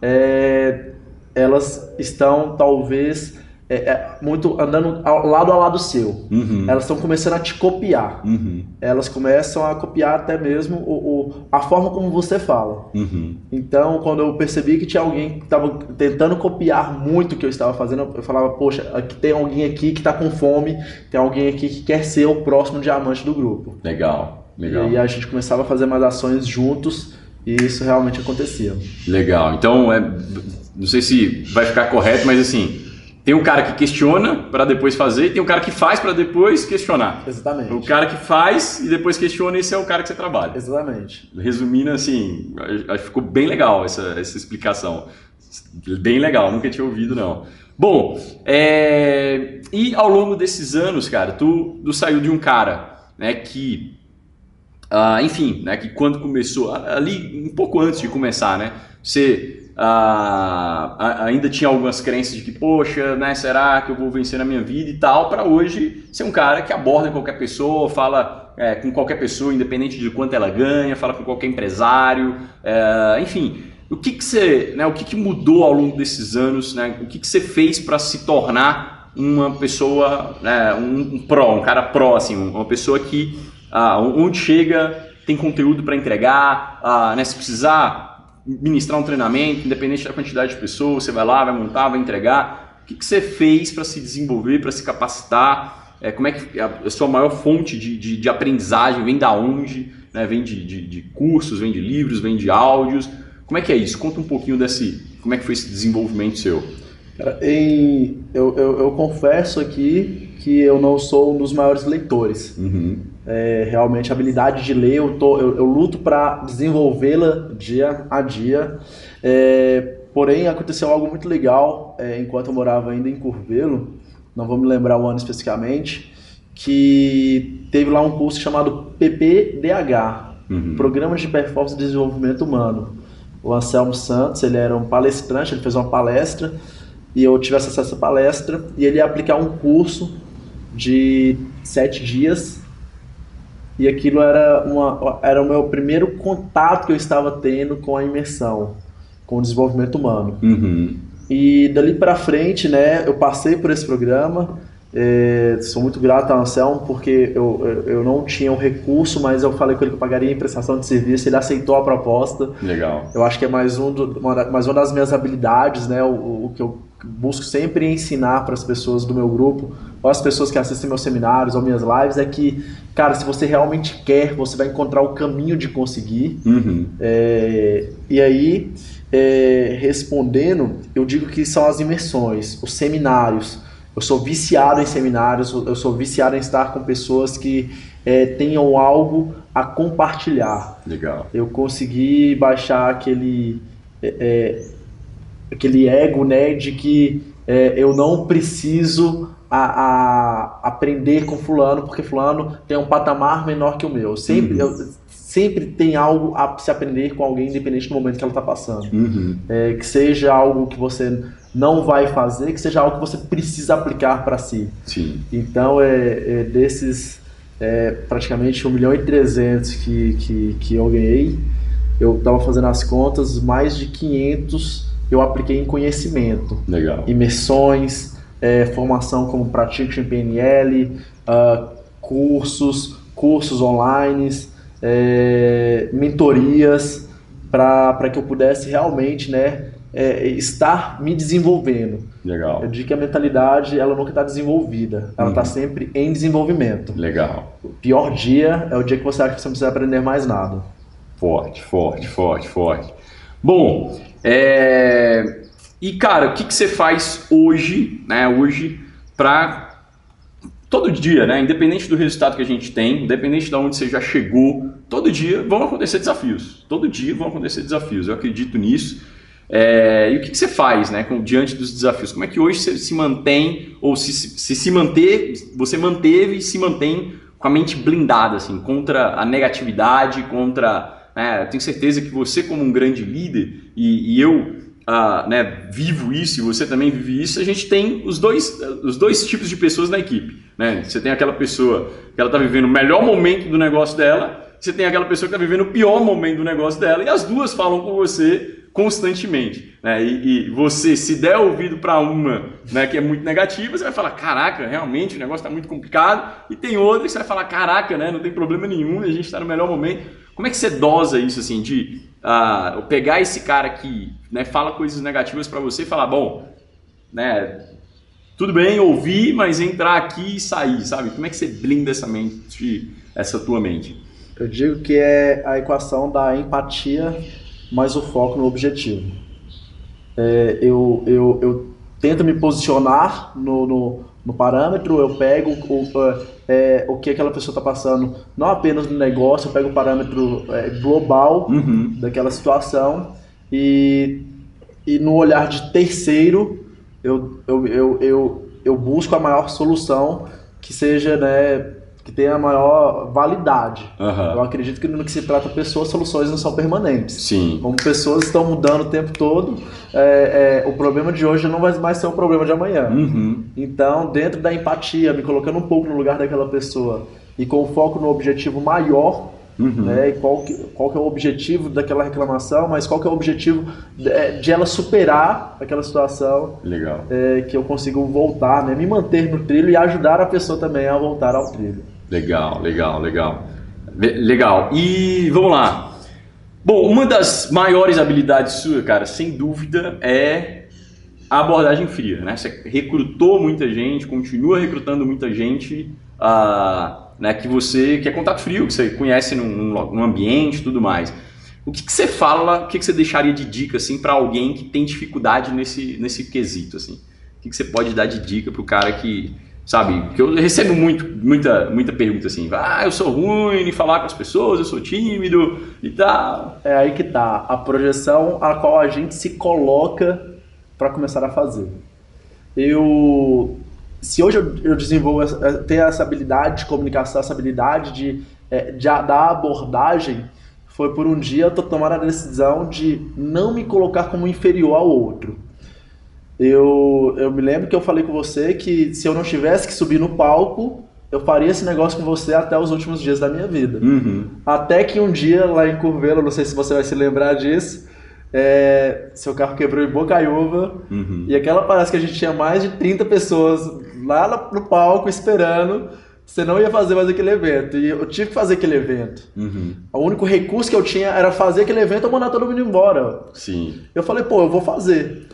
é, elas estão talvez é, é, muito andando ao, lado a lado seu. Uhum. Elas estão começando a te copiar. Uhum. Elas começam a copiar até mesmo o, o a forma como você fala. Uhum. Então, quando eu percebi que tinha alguém que estava tentando copiar muito o que eu estava fazendo, eu falava, poxa, aqui tem alguém aqui que está com fome, tem alguém aqui que quer ser o próximo diamante do grupo. Legal. Legal. E aí a gente começava a fazer mais ações juntos e isso realmente acontecia. Legal. Então, é, não sei se vai ficar correto, mas assim, tem um cara que questiona para depois fazer e tem um cara que faz para depois questionar. Exatamente. O cara que faz e depois questiona, esse é o cara que você trabalha. Exatamente. Resumindo assim, acho que ficou bem legal essa, essa explicação. Bem legal, nunca tinha ouvido não. Bom, é... e ao longo desses anos, cara, tu, tu saiu de um cara né, que Uh, enfim, né, que quando começou, ali um pouco antes de começar, né, você uh, ainda tinha algumas crenças de que, poxa, né, será que eu vou vencer na minha vida e tal, para hoje ser um cara que aborda qualquer pessoa, fala é, com qualquer pessoa, independente de quanto ela ganha, fala com qualquer empresário, é, enfim. O que, que você, né, o que, que mudou ao longo desses anos, né, o que, que você fez para se tornar uma pessoa, né, um, um pró, um cara pró, assim, uma pessoa que ah, onde chega, tem conteúdo para entregar, ah, né, se precisar ministrar um treinamento, independente da quantidade de pessoas, você vai lá, vai montar, vai entregar. O que, que você fez para se desenvolver, para se capacitar? É, como é que a, sua maior fonte de, de, de, aprendizagem vem da onde? Né? Vem de, de, de, cursos, vem de livros, vem de áudios? Como é que é isso? Conta um pouquinho desse, como é que foi esse desenvolvimento seu. Em, eu, eu, eu confesso aqui que eu não sou um dos maiores leitores. Uhum. É, realmente, a habilidade de ler, eu, tô, eu, eu luto para desenvolvê-la dia a dia. É, porém, aconteceu algo muito legal é, enquanto eu morava ainda em Curvelo, não vou me lembrar o ano especificamente, que teve lá um curso chamado PPDH, uhum. Programa de Performance e Desenvolvimento Humano. O Anselmo Santos, ele era um palestrante, ele fez uma palestra e eu tive acesso a essa palestra e ele ia aplicar um curso de sete dias e aquilo era, uma, era o meu primeiro contato que eu estava tendo com a imersão, com o desenvolvimento humano. Uhum. E dali para frente, né, eu passei por esse programa. É, sou muito grato ao Anselmo porque eu, eu, não tinha o recurso, mas eu falei com ele que eu pagaria em prestação de serviço. Ele aceitou a proposta. Legal. Eu acho que é mais, um do, uma, mais uma das minhas habilidades, né, o, o que eu busco sempre ensinar para as pessoas do meu grupo, ou as pessoas que assistem meus seminários ou minhas lives, é que, cara, se você realmente quer, você vai encontrar o caminho de conseguir. Uhum. É, e aí, é, respondendo, eu digo que são as imersões, os seminários. Eu sou viciado em seminários, eu sou viciado em estar com pessoas que é, tenham algo a compartilhar. Legal. Eu consegui baixar aquele é, é, aquele ego, né, de que é, eu não preciso a, a, aprender com fulano porque fulano tem um patamar menor que o meu. Sempre, uhum. eu, sempre tem algo a se aprender com alguém, independente do momento que ela está passando. Uhum. É, que seja algo que você não vai fazer, que seja algo que você precisa aplicar para si. Sim. Então, é, é desses é, praticamente 1 milhão e 300 que, que, que eu ganhei, eu estava fazendo as contas, mais de 500 eu apliquei em conhecimento. Legal. Imersões, é, formação como Pratico em PNL, uh, cursos, cursos online, é, mentorias, para que eu pudesse realmente né, é, estar me desenvolvendo. Legal. Eu digo que a mentalidade ela nunca está desenvolvida, ela está uhum. sempre em desenvolvimento. Legal. O pior dia é o dia que você acha que você não precisa aprender mais nada. Forte, forte, forte, forte. Bom, é... e cara, o que, que você faz hoje, né? Hoje, para todo dia, né? Independente do resultado que a gente tem, independente de onde você já chegou, todo dia vão acontecer desafios. Todo dia vão acontecer desafios. Eu acredito nisso. É... e o que, que você faz, né? Com, diante dos desafios? Como é que hoje você se mantém ou se se, se manter, você manteve e se mantém com a mente blindada, assim, contra a negatividade, contra né? Tenho certeza que você, como um grande líder, e, e eu uh, né, vivo isso e você também vive isso, a gente tem os dois, os dois tipos de pessoas na equipe. Né? Você tem aquela pessoa que ela está vivendo o melhor momento do negócio dela, você tem aquela pessoa que está vivendo o pior momento do negócio dela, e as duas falam com você constantemente. Né? E, e, você, se der ouvido para uma né, que é muito negativa, você vai falar: caraca, realmente o negócio está muito complicado. E tem outra que você vai falar: caraca, né, não tem problema nenhum, a gente está no melhor momento. Como é que você dosa isso assim de uh, pegar esse cara que né, fala coisas negativas para você e falar: bom, né, tudo bem ouvir, mas entrar aqui e sair, sabe? Como é que você blinda essa mente, essa tua mente? Eu digo que é a equação da empatia mais o foco no objetivo. É, eu, eu, eu tento me posicionar no, no, no parâmetro, eu pego é, o que aquela pessoa está passando, não apenas no negócio, eu pego o parâmetro é, global Uhum. daquela situação e, e no olhar de terceiro eu, eu, eu, eu, eu busco a maior solução que seja, né, que tenha a maior validade. Aham. Eu acredito que no que se trata pessoas, soluções não são permanentes. Sim. Como pessoas estão mudando o tempo todo, é, é, o problema de hoje não vai mais ser o problema de amanhã. Uhum. Então, dentro da empatia, me colocando um pouco no lugar daquela pessoa e com foco no objetivo maior, Uhum. né? E qual que, qual que é o objetivo daquela reclamação, mas qual que é o objetivo de, é, de ela superar aquela situação Legal. é, que eu consigo voltar, né? Me manter no trilho e ajudar a pessoa também a voltar ao trilho. Legal, legal, legal. Le- Legal. E vamos lá. Bom, uma das maiores habilidades sua, cara, sem dúvida, é a abordagem fria, né? Você recrutou muita gente, continua recrutando muita gente, ah, né, que você que é contato frio, que você conhece num, num- ambiente tudo mais. O que, que você fala, o que, que você deixaria de dica assim para alguém que tem dificuldade nesse, nesse quesito assim? O que, que você pode dar de dica pro cara que, sabe, que eu recebo muito, muita, muita pergunta assim, ah, eu sou ruim em falar com as pessoas, eu sou tímido e tal. É aí que tá a projeção a qual a gente se coloca para começar a fazer. Eu, se hoje eu, eu desenvolvo, essa- ter essa habilidade de comunicação, essa habilidade de, é, de da abordagem, foi por um dia eu tomando a decisão de não me colocar como inferior ao outro. Eu, eu me lembro que eu falei com você que se eu não tivesse que subir no palco, eu faria esse negócio com você até os últimos dias da minha vida. Uhum. Até que um dia lá em Curvelo, não sei se você vai se lembrar disso, é, seu carro quebrou em Bocaiúva Uhum. e aquela parece que a gente tinha mais de 30 pessoas lá no- palco esperando. Você não ia fazer mais aquele evento. E eu tive que fazer aquele evento. Uhum. O único recurso que eu tinha era fazer aquele evento ou mandar todo mundo embora. Sim. Eu falei, pô, eu vou fazer.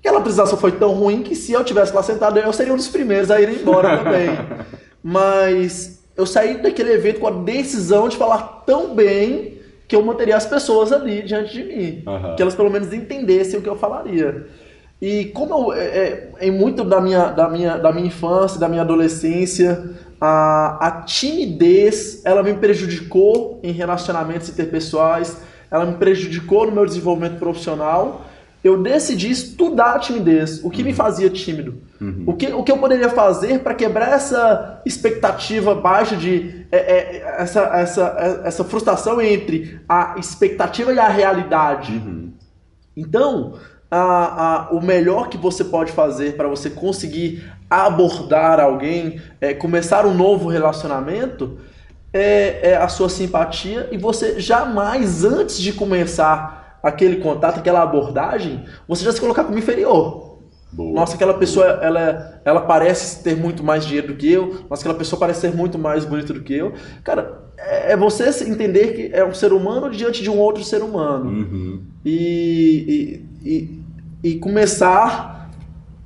Aquela apresentação foi tão ruim que se eu tivesse lá sentado, eu seria um dos primeiros a ir embora também. [LAUGHS] Mas eu saí daquele evento com a decisão de falar tão bem que eu manteria as pessoas ali diante de mim. Aham. Que elas pelo menos entendessem o que eu falaria. E como eu, é, é, em muito da minha, da, minha, da minha infância, da minha adolescência, a, a timidez, ela me prejudicou em relacionamentos interpessoais, ela me prejudicou no meu desenvolvimento profissional. Eu decidi estudar a timidez, o que me fazia tímido. O, que, o que eu poderia fazer para quebrar essa expectativa baixa de é, é, essa, essa, essa frustração entre a expectativa e a realidade. Uhum. Então, a- a- o melhor que você pode fazer para você conseguir abordar alguém, é, começar um novo relacionamento, é, é a sua simpatia e você jamais, antes de começar aquele contato, aquela abordagem, você já se colocar como inferior. Boa. Nossa, aquela pessoa, ela, ela parece ter muito mais dinheiro do que eu. Nossa, aquela pessoa parece ser muito mais bonita do que eu. Cara, é é você entender que é um ser humano diante de um outro ser humano Uhum. e, e, e, e começar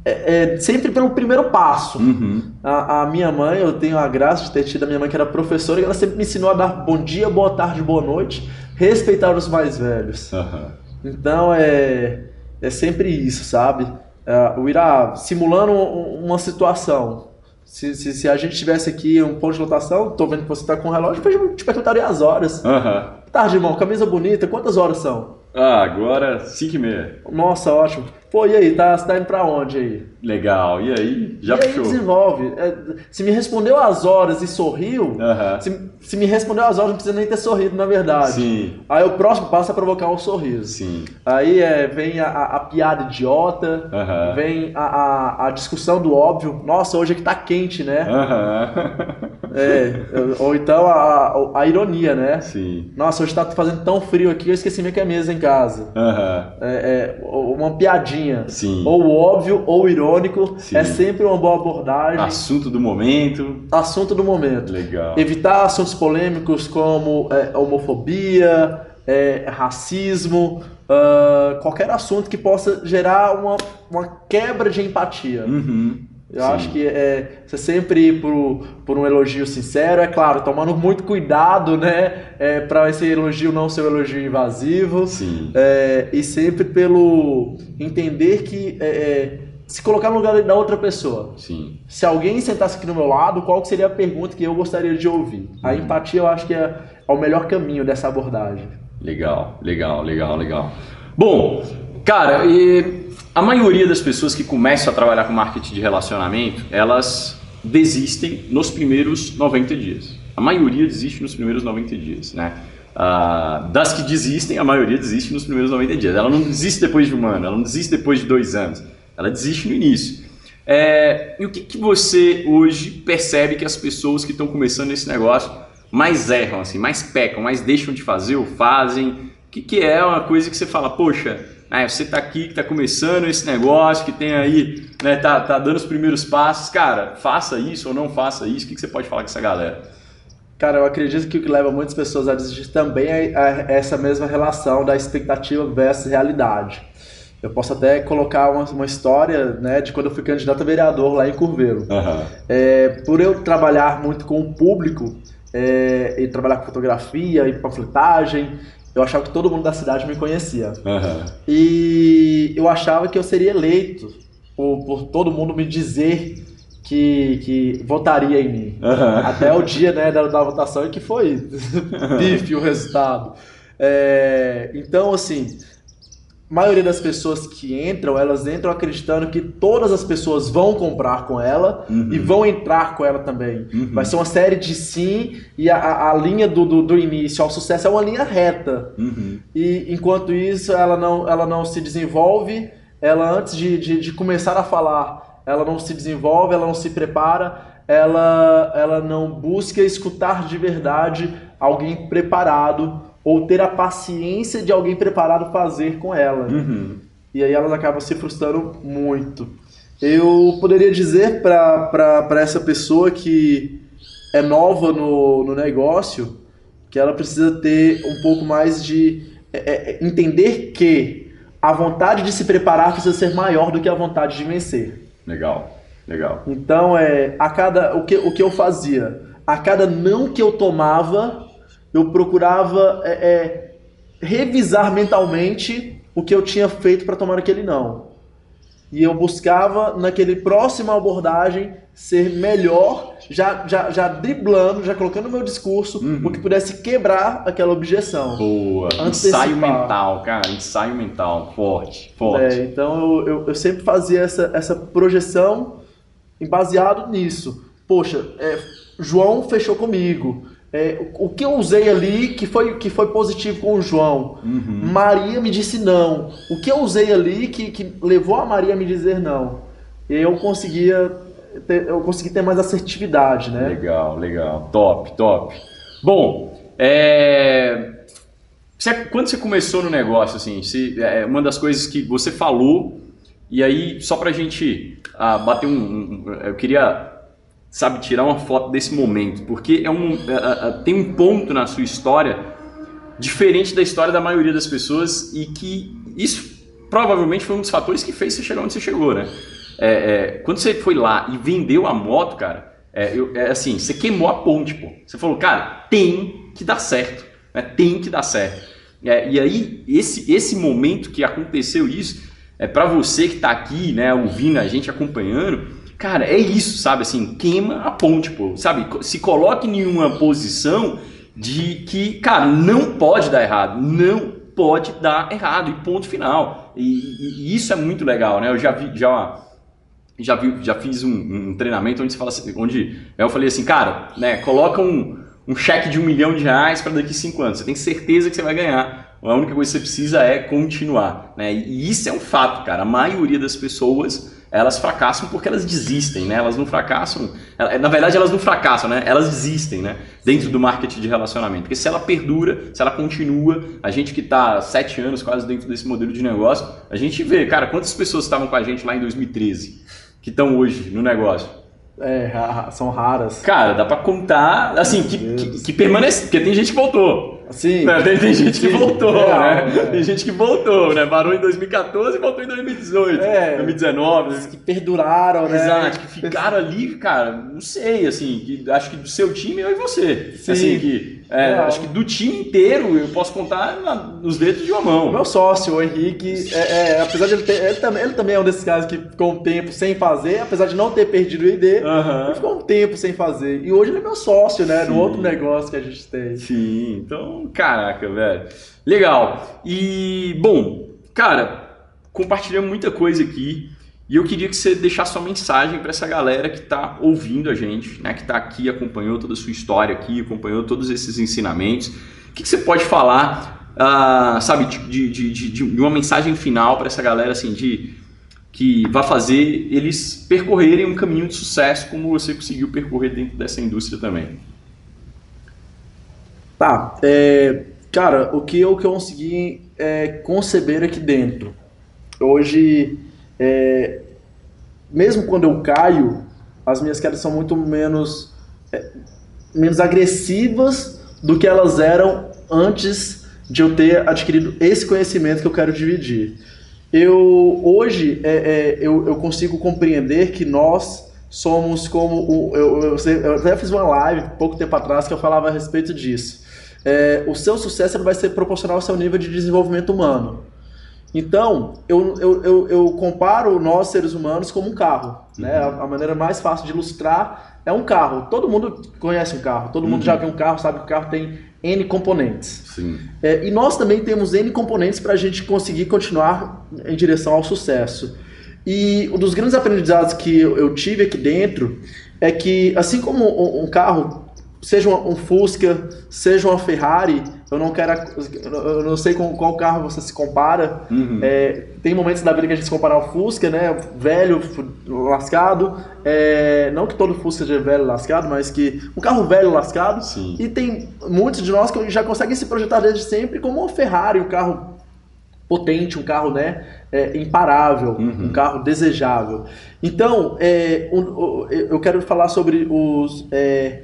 é, é, sempre pelo primeiro passo. Uhum. A, a minha mãe, eu tenho a graça de ter tido a minha mãe que era professora e ela sempre me ensinou a dar bom dia, boa tarde, boa noite, respeitar os mais velhos. Aham. Então é, é sempre isso, sabe? É, o Irá simulando um- uma situação. Se, se, se a gente tivesse aqui um ponto de lotação, tô vendo que você tá com o relógio, eu te perguntaria as horas. Aham. Tarde, irmão, camisa bonita, quantas horas são? Ah, agora 5 e meia. Nossa, ótimo. Pô, e aí, tá, você tá indo pra onde aí? Legal. E aí? Já e aí puxou? desenvolve. É, se me respondeu as horas e sorriu, Aham. se, se me respondeu as horas, não precisa nem ter sorrido, na verdade. Sim. Aí o próximo passo é provocar um sorriso. Sim. Aí é, vem a, a- a piada idiota, Aham. vem a, a, discussão do óbvio. Nossa, hoje é que tá quente, né? Aham. É, ou então a, ironia, né? Sim. Nossa, hoje tá fazendo tão frio aqui, eu esqueci minha camisa em casa. É, é, uma piadinha. Sim. Ou óbvio ou irônico. Sim. É sempre uma boa abordagem. Assunto do momento. Assunto do momento. Legal. Evitar assuntos polêmicos como é, homofobia, é, racismo, ah, qualquer assunto que possa gerar uma, uma quebra de empatia. Uhum. Eu Sim. acho que é, você sempre ir por, por um elogio sincero, é claro, tomando muito cuidado, né? É, para esse elogio não ser um elogio invasivo. Sim. É, e sempre pelo entender que. É, é, se colocar no lugar da outra pessoa. Sim. Se alguém sentasse aqui no meu lado, qual seria a pergunta que eu gostaria de ouvir? A uhum. empatia eu acho que é, é o melhor caminho dessa abordagem. Legal, legal, legal, legal. Bom, cara, e a maioria das pessoas que começam a trabalhar com marketing de relacionamento, elas desistem nos primeiros 90 dias. A maioria desiste nos primeiros 90 dias, né? Ah, das que desistem, a maioria desiste nos primeiros 90 dias. Ela não desiste depois de um ano, ela não desiste depois de dois anos, ela desiste no início. É, e o que, que você hoje percebe que as pessoas que estão começando esse negócio mais erram, assim, mais pecam, mais deixam de fazer ou fazem? O que, que é uma coisa que você fala, poxa, né, você está aqui, que está começando esse negócio, que tem aí, né, tá, tá dando os primeiros passos, cara, faça isso ou não faça isso, o que, que você pode falar com essa galera? Cara, eu acredito que o que leva muitas pessoas a desistir também é, é essa mesma relação da expectativa versus realidade. Eu posso até colocar uma, uma, história né, de quando eu fui candidato a vereador lá em Curveiro. Uhum. É, por eu trabalhar muito com o público, é, e trabalhar com fotografia e panfletagem, eu achava que todo mundo da cidade me conhecia. Uhum. E eu achava que eu seria eleito por, por todo mundo me dizer que, que votaria em mim. Uhum. Até o dia né, da, da votação e que foi [LAUGHS] bife o resultado. É, então, assim, maioria das pessoas que entram, elas entram acreditando que todas as pessoas vão comprar com ela uhum. e vão entrar com ela também. Uhum. Vai ser uma série de sim e a, a linha do, do, do, início ao sucesso é uma linha reta. Uhum. E enquanto isso, ela não, ela não se desenvolve, ela antes de, de, de começar a falar, ela não se desenvolve, ela não se prepara, ela, ela não busca escutar de verdade alguém preparado ou ter a paciência de alguém preparado fazer com ela. Uhum. E aí elas acabam se frustrando muito. Eu poderia dizer para essa pessoa que é nova no, no negócio que ela precisa ter um pouco mais de é, é, entender que a vontade de se preparar precisa ser maior do que a vontade de vencer. Legal, legal. Então é a cada o que, o que eu fazia, a cada não que eu tomava, eu procurava é, é, revisar mentalmente o que eu tinha feito para tomar aquele não. E eu buscava, naquele próxima abordagem, ser melhor, já, já, já driblando, já colocando no meu discurso, uhum. o que pudesse quebrar aquela objeção. Boa. Antecipar. Ensaio mental, cara. Ensaio mental. Forte, forte. É, então eu, eu, eu, sempre fazia essa, essa projeção baseado nisso. Poxa, é, João fechou comigo. É, o que eu usei ali que foi, que foi positivo com o João? Uhum. Maria me disse não. O que eu usei ali que, que levou a Maria a me dizer não? Eu conseguia ter, eu consegui ter mais assertividade, né? Legal, legal. Top, top. Bom, é... Você, quando você começou no negócio, assim, se, é, uma das coisas que você falou, e aí, só pra gente ah, bater um, um, Eu queria sabe, tirar uma foto desse momento, porque é um, é, é, é, tem um ponto na sua história diferente da história da maioria das pessoas e que isso provavelmente foi um dos fatores que fez você chegar onde você chegou, né? É, é, quando você foi lá e vendeu a moto, cara, eu, é, assim, você queimou a ponte, pô. Você falou, cara, tem que dar certo, né? Tem que dar certo. e aí, esse, esse momento que aconteceu isso, é para você que está aqui, né, ouvindo a gente, acompanhando, Cara, é isso, sabe? Assim, queima a ponte, pô. Sabe? Se coloque em uma posição de que, cara, não pode dar errado. Não pode dar errado. E ponto final. E, e, e isso é muito legal, né? Eu já vi, já, já, vi, já fiz um, um treinamento onde, fala assim, onde eu falei assim, cara, né, coloca um, um cheque de um milhão de reais para daqui cinco anos. Você tem certeza que você vai ganhar. A única coisa que você precisa é continuar. Né? E isso é um fato, cara. A maioria das pessoas elas fracassam porque elas desistem, né? Elas não fracassam. Na verdade, elas não fracassam, né? Elas desistem, né? Dentro do marketing de relacionamento. Porque se ela perdura, se ela continua, a gente que está sete anos quase dentro desse modelo de negócio, a gente vê, cara, quantas pessoas estavam com a gente lá em 2013 que estão hoje no negócio? É, são raras. Cara, dá para contar, assim, que, que, que, permanece, porque tem gente que voltou. Sim. Né? Tem, tem, gente que Sim. voltou, Real, né? é. Tem gente que voltou, né? Parou em 2014 e voltou em 2018, É. 2019. Que perduraram, né? Exato, que ficaram ali, cara, não sei, assim, que, acho que do seu time eu e você. Sim. Assim, que, é, acho que do time inteiro eu posso contar na- nos dedos de uma O mão. meu sócio, o Henrique, é, é, apesar de ele ter. Ele também, ele também é um desses caras que ficou um tempo sem fazer, apesar de não ter perdido o ID, ele ficou um tempo sem fazer. E hoje ele é meu sócio, né? Sim. No outro negócio que a gente tem. Sim, então, caraca, velho. Legal. E, bom, cara, compartilhamos muita coisa aqui. E eu queria que você deixasse sua mensagem para essa galera que está ouvindo a gente, né? Que está aqui, acompanhou toda a sua história aqui, acompanhou todos esses ensinamentos. O que, que você pode falar, ah, sabe, de, de, de- de uma mensagem final para essa galera, assim, de que vai fazer eles percorrerem um caminho de sucesso como você conseguiu percorrer dentro dessa indústria também? Tá, é, cara, o que eu, que eu consegui é, conceber aqui dentro. Hoje, é, mesmo quando eu caio, as minhas quedas são muito menos, é, menos agressivas do que elas eram antes de eu ter adquirido esse conhecimento que eu quero dividir. Eu hoje é, é, eu, eu consigo compreender que nós somos como o, eu, eu, eu até fiz uma live pouco tempo atrás que eu falava a respeito disso. É, o seu sucesso vai ser proporcional ao seu nível de desenvolvimento humano. Então, eu, eu, eu, eu comparo nós, seres humanos, como um carro. Né? A, a maneira mais fácil de ilustrar é um carro. Todo mundo conhece um carro, todo mundo Uhum. já viu um carro, sabe que o carro tem N componentes. É, e nós também temos N componentes para a gente conseguir continuar em direção ao sucesso. E um dos grandes aprendizados que eu, tive aqui dentro é que, assim como um carro, seja um, um Fusca, seja uma Ferrari, eu não quero, eu não sei com qual carro você se compara. Uhum. É, tem momentos da vida que a gente se compara ao Fusca, né? Velho, lascado. É, não que todo Fusca seja velho, lascado, mas que um carro velho, lascado. Sim. E tem muitos de nós que já conseguem se projetar desde sempre como uma Ferrari, um carro potente, um carro né, é, imparável, Uhum. um carro desejável. Então, é, o- eu quero falar sobre os, é,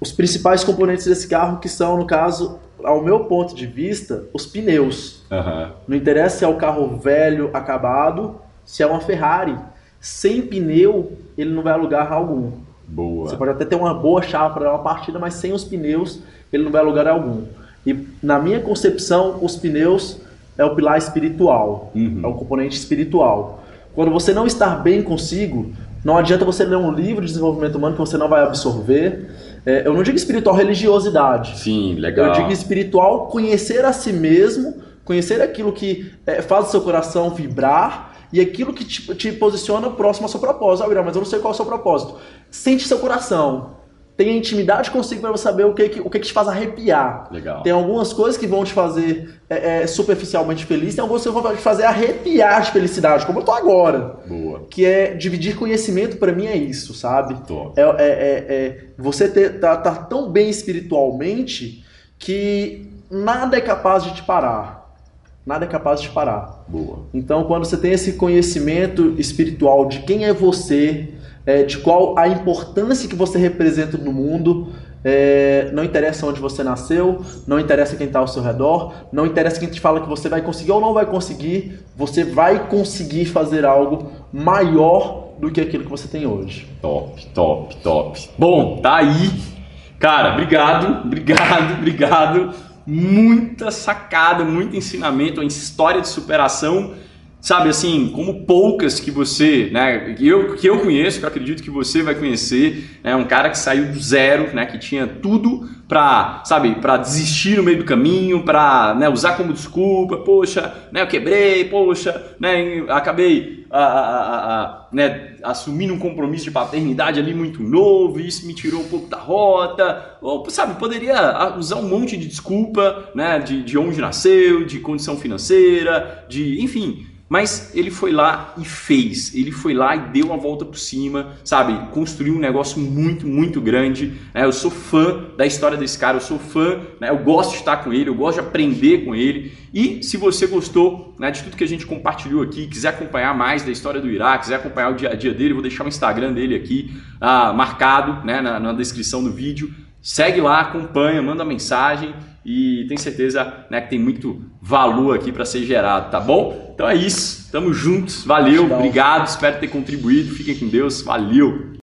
os principais componentes desse carro, que são, no caso, ao meu ponto de vista, os pneus. Aham. Não interessa se é o carro velho, acabado, se é uma Ferrari. Sem pneu, ele não vai a lugar algum. Boa. Você pode até ter uma boa chave para dar uma partida, mas sem os pneus ele não vai a lugar algum. E na minha concepção, os pneus é o pilar espiritual, Uhum. é o componente espiritual. Quando você não está bem consigo, não adianta você ler um livro de desenvolvimento humano que você não vai absorver. É, eu não digo espiritual religiosidade. Sim, legal. Eu digo espiritual conhecer a si mesmo, conhecer aquilo que é, faz o seu coração vibrar e aquilo que te, te posiciona próximo ao seu propósito. Ah, mas eu não sei qual é o seu propósito. Sente seu coração. Tenha intimidade consigo para você saber o que, que- o que, que te faz arrepiar. Legal. Tem algumas coisas que vão te fazer é, é, superficialmente feliz, tem algumas que vão te fazer arrepiar de felicidade, como eu tô agora. Boa. Que é dividir conhecimento, para mim é isso, sabe? Top. É, é- é- é você ter, tá, tá tão bem espiritualmente que nada é capaz de te parar. Nada é capaz de te parar. Boa. Então, quando você tem esse conhecimento espiritual de quem é você, é, de qual a importância que você representa no mundo, é, não interessa onde você nasceu, não interessa quem está ao seu redor, não interessa quem te fala que você vai conseguir ou não vai conseguir, você vai conseguir fazer algo maior do que aquilo que você tem hoje. Top, top, top. Bom, tá aí. Cara, obrigado, obrigado, obrigado. Muita sacada, muito ensinamento, uma história de superação, sabe assim, como poucas que você, né, eu, que eu conheço, que eu acredito que você vai conhecer, né, um cara que saiu do zero, né, que tinha tudo pra, sabe, pra desistir no meio do caminho, pra, né, usar como desculpa, poxa, né, eu quebrei, poxa, né, acabei a, a, a- né, assumindo um compromisso de paternidade ali muito novo, isso me tirou um pouco da rota, ou, sabe, poderia usar um monte de desculpa, né, de, de onde nasceu, de condição financeira, de, enfim, mas ele foi lá e fez. Ele foi lá e deu uma volta por cima, sabe? Construiu um negócio muito, muito grande. né? Eu sou fã da história desse cara, eu sou fã, né? eu gosto de estar com ele, eu gosto de aprender com ele. E se você gostou né, de tudo que a gente compartilhou aqui, quiser acompanhar mais da história do Irá, quiser acompanhar o dia a dia dele, vou deixar o Instagram dele aqui ah, marcado né, na, na descrição do vídeo. Segue lá, acompanha, manda mensagem e tenho certeza né, que tem muito valor aqui para ser gerado, tá bom? Então é isso, tamo juntos, valeu, obrigado, espero ter contribuído, fiquem com Deus, valeu!